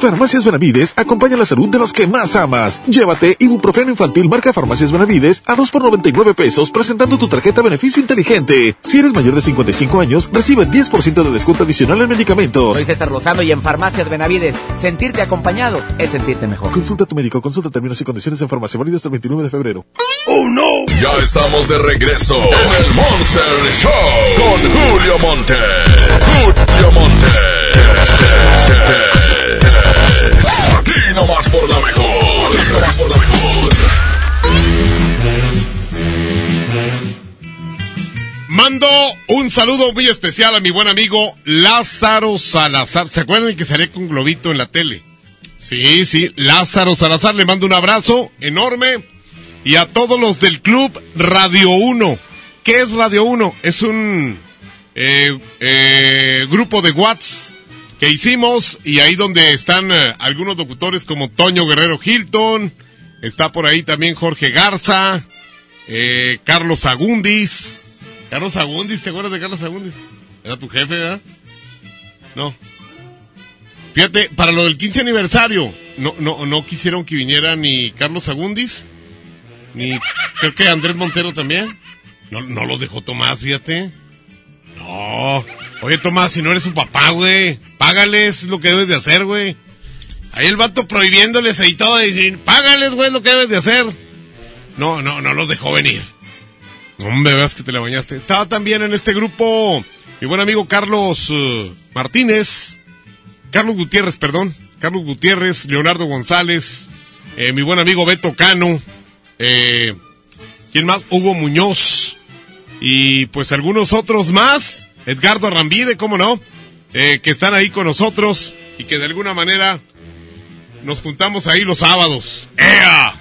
Farmacias Benavides acompaña la salud de los que más amas. Llévate ibuprofeno infantil marca Farmacias Benavides a 2 por 99 pesos presentando tu tarjeta beneficio inteligente. Si eres mayor de 55 años, recibe 10% de descuento adicional en medicamentos. Soy César Lozano y en Farmacias Benavides, sentirte acompañado es sentirte mejor. Consulta a tu médico, consulta términos y condiciones en farmacia válido hasta el 29 de febrero. ¡Oh, no! Ya estamos de regreso en el Monster Show con Julio Monte. Julio Monte. Mando un saludo muy especial a mi buen amigo Lázaro Salazar. ¿Se acuerdan que salía con globito en la tele? Sí, sí, Lázaro Salazar, le mando un abrazo enorme. Y a todos los del club Radio 1. ¿Qué es Radio 1? Es un eh, eh, grupo de Watts que hicimos y ahí donde están eh, algunos locutores como Toño Guerrero Hilton, está por ahí también Jorge Garza, eh, Carlos Agundis. Carlos Agundis, ¿te acuerdas de Carlos Agundis? Era tu jefe, ¿verdad? No. Fíjate, para lo del 15 aniversario, no, no, no quisieron que viniera ni Carlos Agundis, ni creo que Andrés Montero también. No, no lo dejó Tomás, fíjate. No. Oye, Tomás, si no eres su papá, güey, págales lo que debes de hacer, güey. Ahí el vato prohibiéndoles ahí todo, y dicen, págales, güey, lo que debes de hacer. No, no, no los dejó venir. Hombre, veas que te la bañaste. Estaba también en este grupo mi buen amigo Carlos uh, Martínez. Carlos Gutiérrez, perdón. Carlos Gutiérrez, Leonardo González, eh, mi buen amigo Beto Cano, eh, ¿quién más? Hugo Muñoz y pues algunos otros más, Edgardo Rambide, cómo no, eh, que están ahí con nosotros y que de alguna manera nos juntamos ahí los sábados. ¡Ea!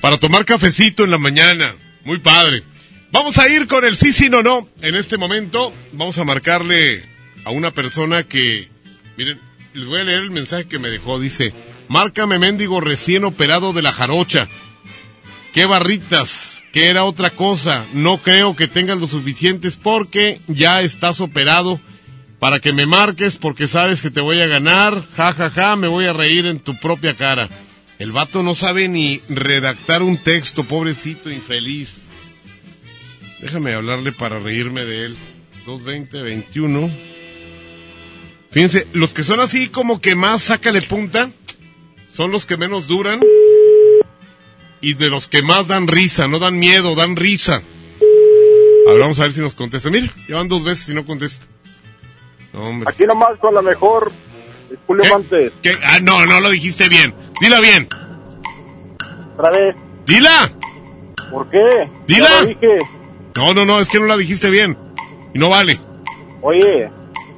Para tomar cafecito en la mañana. Muy padre. Vamos a ir con el sí, sí, no, no. En este momento vamos a marcarle a una persona que, miren, les voy a leer el mensaje que me dejó. Dice, márcame mendigo recién operado de la jarocha. ¿Qué barritas? ¿Qué era otra cosa? No creo que tengas lo suficientes porque ya estás operado para que me marques porque sabes que te voy a ganar. Ja, ja, ja, me voy a reír en tu propia cara. El vato no sabe ni redactar un texto, pobrecito, infeliz. Déjame hablarle para reírme de él. 220, 21. Fíjense, los que son así como que más sácale punta, son los que menos duran. Y de los que más dan risa, no dan miedo, dan risa. A ver, vamos a ver si nos contesta. Mira, llevan dos veces y no contesta. Hombre. Aquí nomás con la mejor, Julio Montes. ¿Qué? Ah, no, no lo dijiste bien. Dila bien. Otra vez. Dila. ¿Por qué? Dila. Ya lo dije. No, no, no, es que no la dijiste bien. Y no vale. Oye.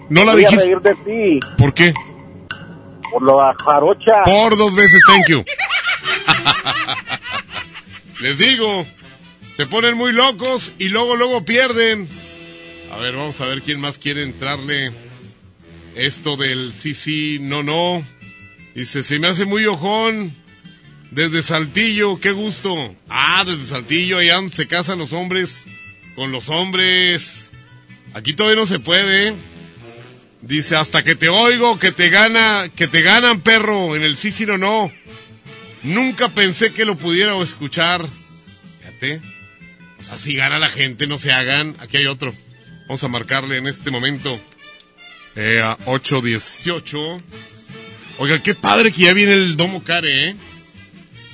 No la voy dijiste. a reír de ti. ¿Por qué? Por la jarocha. Por dos veces, thank you. <laughs> Les digo, se ponen muy locos y luego, luego pierden. A ver, vamos a ver quién más quiere entrarle esto del sí, sí, no, no. Dice, se me hace muy ojón. Desde Saltillo, qué gusto. Ah, desde Saltillo, allá se casan los hombres con los hombres. Aquí todavía no se puede. ¿eh? Dice, hasta que te oigo, que te gana, que te ganan, perro, en el sí, sí, no, no. Nunca pensé que lo pudiera escuchar. Fíjate. O sea, si gana la gente, no se hagan. Aquí hay otro. Vamos a marcarle en este momento. Eh, a 818. Oiga, qué padre que ya viene el Domo Care, ¿eh?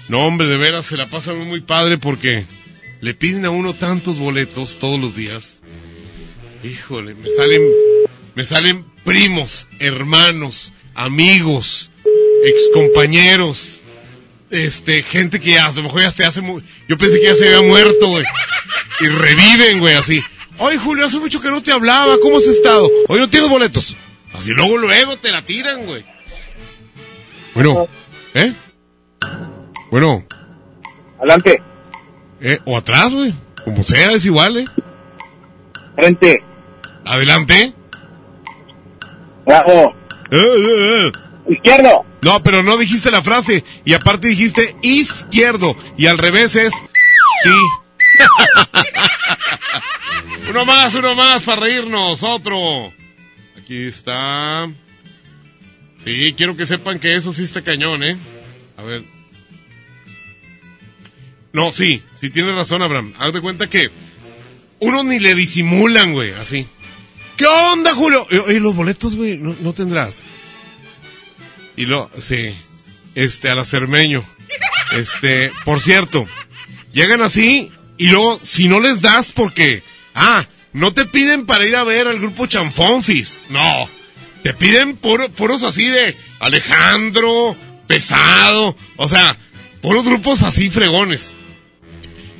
No, hombre, de veras, se la pasa muy padre porque le piden a uno tantos boletos todos los días. Híjole, me salen, me salen primos, hermanos, amigos, excompañeros, este, gente que a lo mejor ya te hace muy... Yo pensé que ya se había muerto, güey. Y reviven, güey, así. Oye, Julio, hace mucho que no te hablaba, ¿cómo has estado? Hoy no tienes boletos. Así luego, luego te la tiran, güey. Bueno, ¿eh? Bueno. Adelante. Eh, o atrás, güey. Como sea, es igual, ¿eh? Frente. Adelante. Bravo. Eh, eh, eh. Izquierdo. No, pero no dijiste la frase. Y aparte dijiste izquierdo. Y al revés es sí. <laughs> uno más, uno más para reírnos. Otro. Aquí está. Sí, quiero que sepan que eso sí está cañón, ¿eh? A ver. No, sí, sí tienes razón, Abraham. Haz de cuenta que uno ni le disimulan, güey, así. ¿Qué onda, Julio? Eh, Oye, los boletos, güey, no, no tendrás. Y lo, sí, este, al acermeño. Este, por cierto, llegan así y luego, si no les das porque, ah, no te piden para ir a ver al grupo Chanfonfis, no. Te piden puro- puros así de Alejandro, Pesado, o sea, puros grupos así fregones.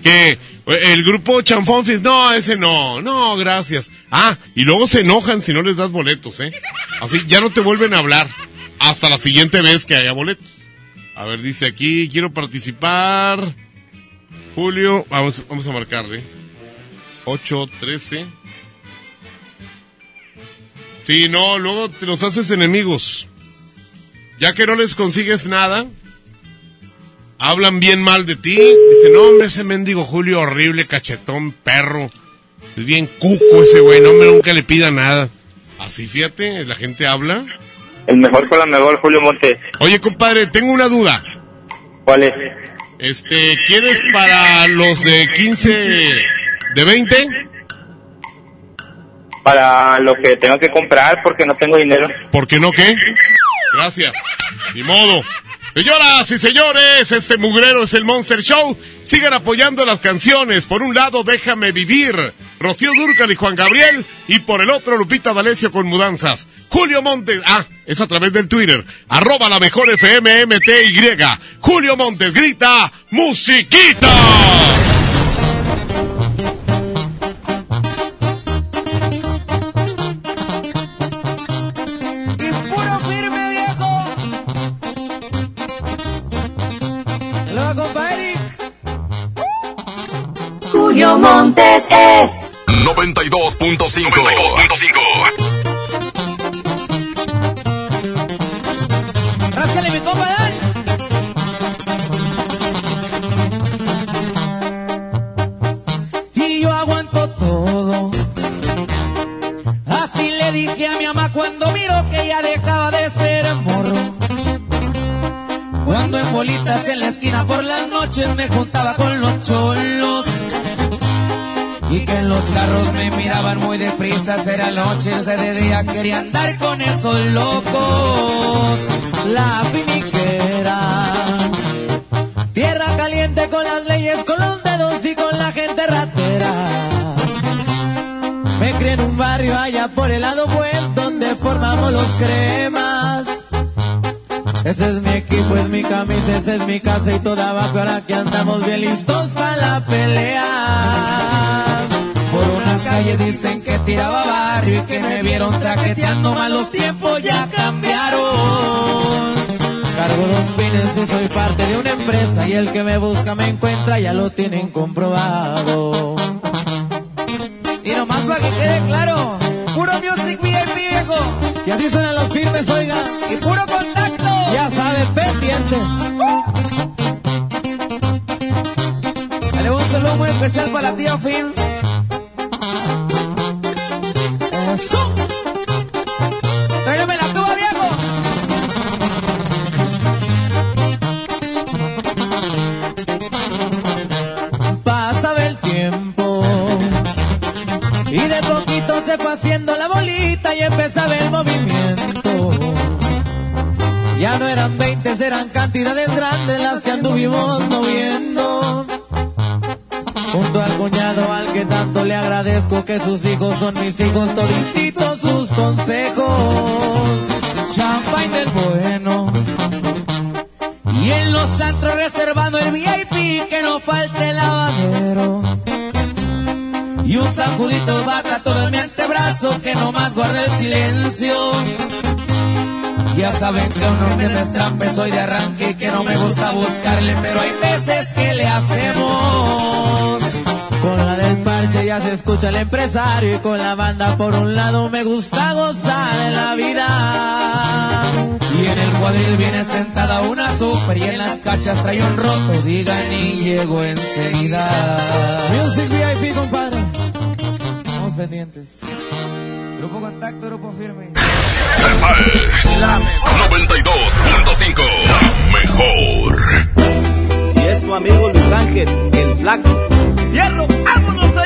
Que el grupo Chanfonfis, no, ese no, no, gracias. Ah, y luego se enojan si no les das boletos, ¿eh? Así, ya no te vuelven a hablar hasta la siguiente vez que haya boletos. A ver, dice aquí, quiero participar. Julio, vamos, vamos a marcarle. 8, 13. Sí, no, luego te los haces enemigos. Ya que no les consigues nada, hablan bien mal de ti. Dicen, no, hombre, ese mendigo Julio horrible, cachetón, perro. Es bien cuco ese güey, no, hombre, nunca le pida nada. Así, fíjate, la gente habla. El mejor con la mejor, Julio Montes. Oye, compadre, tengo una duda. ¿Cuál es? Este, ¿quieres para los de 15, de 20? Para lo que tengo que comprar porque no tengo dinero. ¿Por qué no qué? Gracias. Ni modo. Señoras y señores, este mugrero es el Monster Show. Sigan apoyando las canciones. Por un lado, déjame vivir. Rocío Durcal y Juan Gabriel. Y por el otro, Lupita D'Alessio con mudanzas. Julio Montes, ah, es a través del Twitter. Arroba la mejor FM MTY. Julio Montes grita, musiquita. Y puro firme, viejo. Lo. Julio Montes es 92.5. 92.5. Ráscale mi compa, Dan. Y yo aguanto todo. Así le dije a mi mamá cuando miró que ya dejaba de ser morro. Cuando en bolitas en la esquina por las noches me juntaba con los cholos. Y que en los carros me miraban muy deprisa, era noche, de día quería andar con esos locos. La finiquera, tierra caliente con las leyes, con los dedos y con la gente ratera. Me crié en un barrio allá por el lado buen, donde formamos los cremas. Ese es mi equipo, es mi camisa, esa es mi casa y toda abajo. Ahora que andamos bien listos para la pelea. Unas calles dicen que tiraba barrio y que me vieron traqueteando mal los tiempos ya cambiaron. Cargo los fines y soy parte de una empresa y el que me busca me encuentra, ya lo tienen comprobado. Y nomás para que quede claro, puro music VIP viejo. Y así suenan los firmes, oiga. Y puro contacto. Ya sabes, pendientes. Dale un saludo muy especial para la tía Phil. Eran 20, eran cantidades grandes las que anduvimos moviendo. Junto al cuñado al que tanto le agradezco que sus hijos son mis hijos, todititos sus consejos. Champagne del bueno. Y en los antros reservando el VIP que no falte el lavadero. Y un sacudito bata todo en mi antebrazo que no más guarda el silencio. Ya saben que uno que no es trampe, soy de arranque que no me gusta buscarle, pero hay veces que le hacemos. Con la del parche ya se escucha el empresario y con la banda por un lado me gusta gozar de la vida. Y en el cuadril viene sentada una super y en las cachas trae un roto, digan y llego enseguida. Music VIP, compadre. Vamos pendientes. Grupo Contacto, Grupo Firme. Esta es 92.5. Mejor. Y es tu amigo Luis Ángel, el flaco. ¡Hierro! ¡Vámonos, oiga!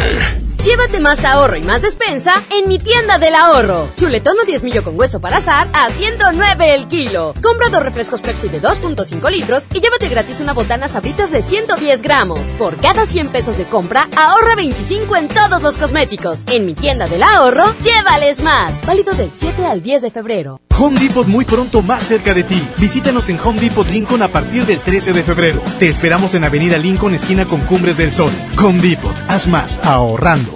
Llévate más ahorro y más despensa en mi tienda del ahorro. Chuletón o 10 millo con hueso para azar a 109 el kilo. Compra dos refrescos Pepsi de 2.5 litros y llévate gratis una botana sabritas de 110 gramos. Por cada 100 pesos de compra, ahorra 25 en todos los cosméticos. En mi tienda del ahorro, llévales más. Válido del 7 al 10 de febrero. Home Depot muy pronto más cerca de ti. Visítanos en Home Depot Lincoln a partir del 13 de febrero. Te esperamos en Avenida Lincoln, esquina con Cumbres del Sol. Home Depot, haz más ahorrando.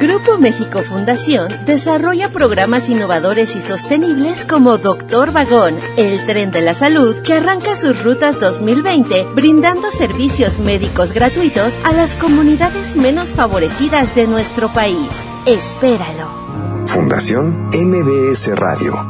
Grupo México Fundación desarrolla programas innovadores y sostenibles como Doctor Vagón, el tren de la salud que arranca sus rutas 2020 brindando servicios médicos gratuitos a las comunidades menos favorecidas de nuestro país. Espéralo. Fundación MBS Radio.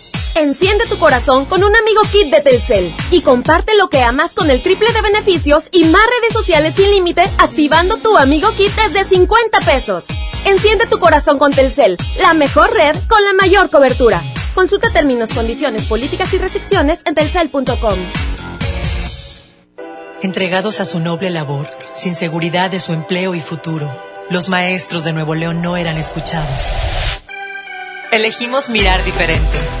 Enciende tu corazón con un amigo kit de Telcel y comparte lo que amas con el triple de beneficios y más redes sociales sin límite activando tu amigo kit desde 50 pesos. Enciende tu corazón con Telcel, la mejor red con la mayor cobertura. Consulta términos, condiciones, políticas y restricciones en telcel.com. Entregados a su noble labor, sin seguridad de su empleo y futuro, los maestros de Nuevo León no eran escuchados. Elegimos mirar diferente.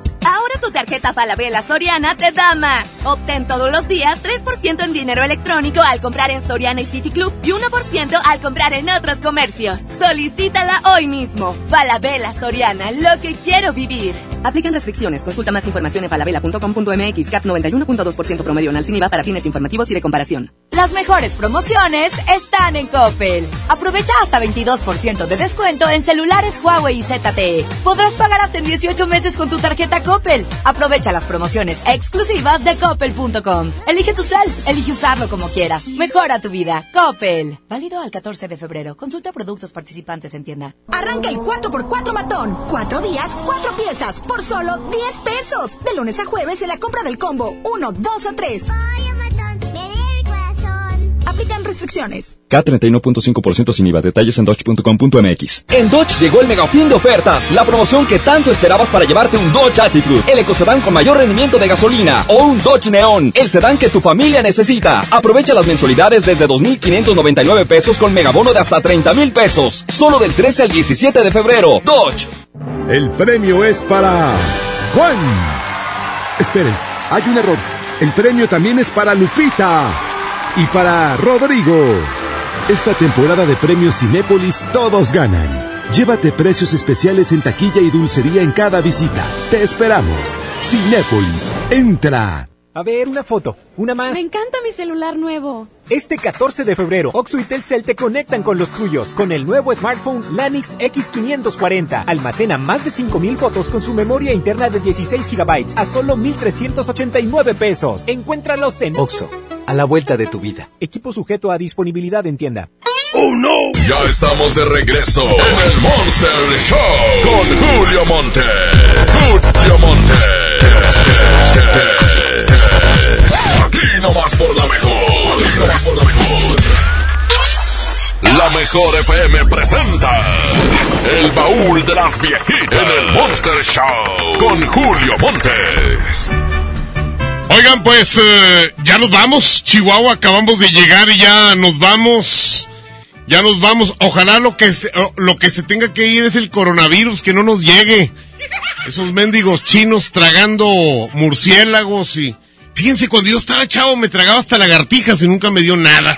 Tu tarjeta Falabella Soriana te da más. Obtén todos los días 3% en dinero electrónico al comprar en Soriana y City Club y 1% al comprar en otros comercios. Solicítala hoy mismo. Falabella Soriana, lo que quiero vivir. Aplican restricciones. Consulta más información en falabella.com.mx. CAP 91.2% promedio anual sin para fines informativos y de comparación. Las mejores promociones están en Coppel. Aprovecha hasta 22% de descuento en celulares Huawei y ZTE. Podrás pagar hasta en 18 meses con tu tarjeta Coppel. Aprovecha las promociones exclusivas de coppel.com. Elige tu cel, elige usarlo como quieras. Mejora tu vida. Coppel. Válido al 14 de febrero. Consulta productos participantes en tienda. Arranca el 4x4 matón. Cuatro días, cuatro piezas, por solo 10 pesos. De lunes a jueves en la compra del combo 1, 2 o 3. Aplican restricciones. K31.5% sin IVA. Detalles en dodge.com.mx. En Dodge llegó el mega fin de ofertas, la promoción que tanto esperabas para llevarte un Dodge Attitude, el ecocedán con mayor rendimiento de gasolina, o un Dodge Neon, el sedán que tu familia necesita. Aprovecha las mensualidades desde 2.599 pesos con megabono de hasta 30 mil pesos, solo del 13 al 17 de febrero. Dodge. El premio es para Juan. Esperen, hay un error. El premio también es para Lupita y para Rodrigo. Esta temporada de premios Cinépolis todos ganan. Llévate precios especiales en taquilla y dulcería en cada visita. Te esperamos. Cinépolis, entra. A ver, una foto, una más. Me encanta mi celular nuevo. Este 14 de febrero, Oxo y Telcel te conectan con los tuyos con el nuevo smartphone Lanix X540. Almacena más de 5000 fotos con su memoria interna de 16 GB a solo 1389 pesos. Encuéntralos en Oxo, a la vuelta de tu vida. Equipo sujeto a disponibilidad en tienda. ¡Oh no! Ya estamos de regreso en el Monster Show con Julio Monte. Julio Monte. Aquí nomás por la mejor. Aquí nomás por la mejor. La mejor FM presenta El baúl de las viejitas en el Monster Show con Julio Montes. Oigan, pues eh, ya nos vamos, Chihuahua, acabamos de llegar y ya nos vamos. Ya nos vamos. Ojalá lo que se, lo que se tenga que ir es el coronavirus, que no nos llegue. Esos mendigos chinos tragando murciélagos y... Fíjense, cuando yo estaba chavo me tragaba hasta lagartijas y nunca me dio nada.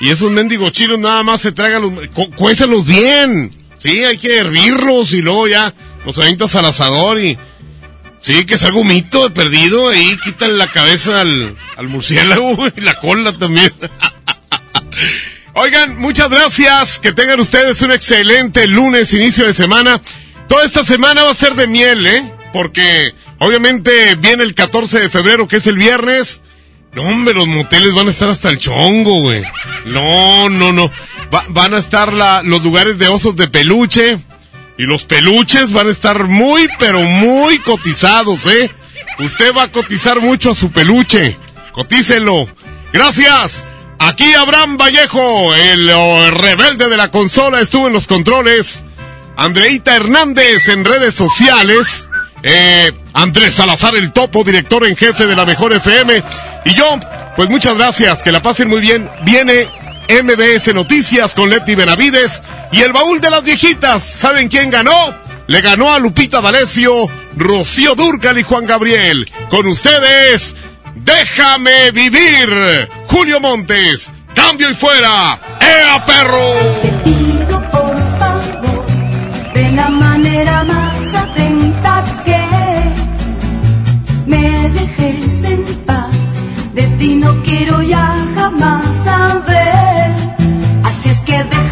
Y esos mendigos chinos nada más se tragan los... Cu cuézalos bien. Sí, hay que hervirlos y luego ya los avientas al asador y... Sí, que es algo mito perdido. Ahí quitan la cabeza al, al murciélago <laughs> y la cola también. <laughs> Oigan, muchas gracias. Que tengan ustedes un excelente lunes, inicio de semana. Toda esta semana va a ser de miel, ¿eh? Porque obviamente viene el 14 de febrero, que es el viernes. No, hombre, los moteles van a estar hasta el chongo, güey. No, no, no. Va, van a estar la, los lugares de osos de peluche. Y los peluches van a estar muy, pero muy cotizados, ¿eh? Usted va a cotizar mucho a su peluche. Cotícelo. Gracias. Aquí Abraham Vallejo, el, el rebelde de la consola, estuvo en los controles. Andreita Hernández en redes sociales. Eh, Andrés Salazar, el topo, director en jefe de la Mejor FM. Y yo, pues muchas gracias, que la pasen muy bien. Viene MBS Noticias con Leti Benavides y el baúl de las viejitas. ¿Saben quién ganó? Le ganó a Lupita D'Alessio, Rocío Durcal y Juan Gabriel. Con ustedes, déjame vivir. Julio Montes, cambio y fuera. ¡Ea perro! pido por favor, de la manera más atenta que me. De ti no quiero ya jamás saber. Que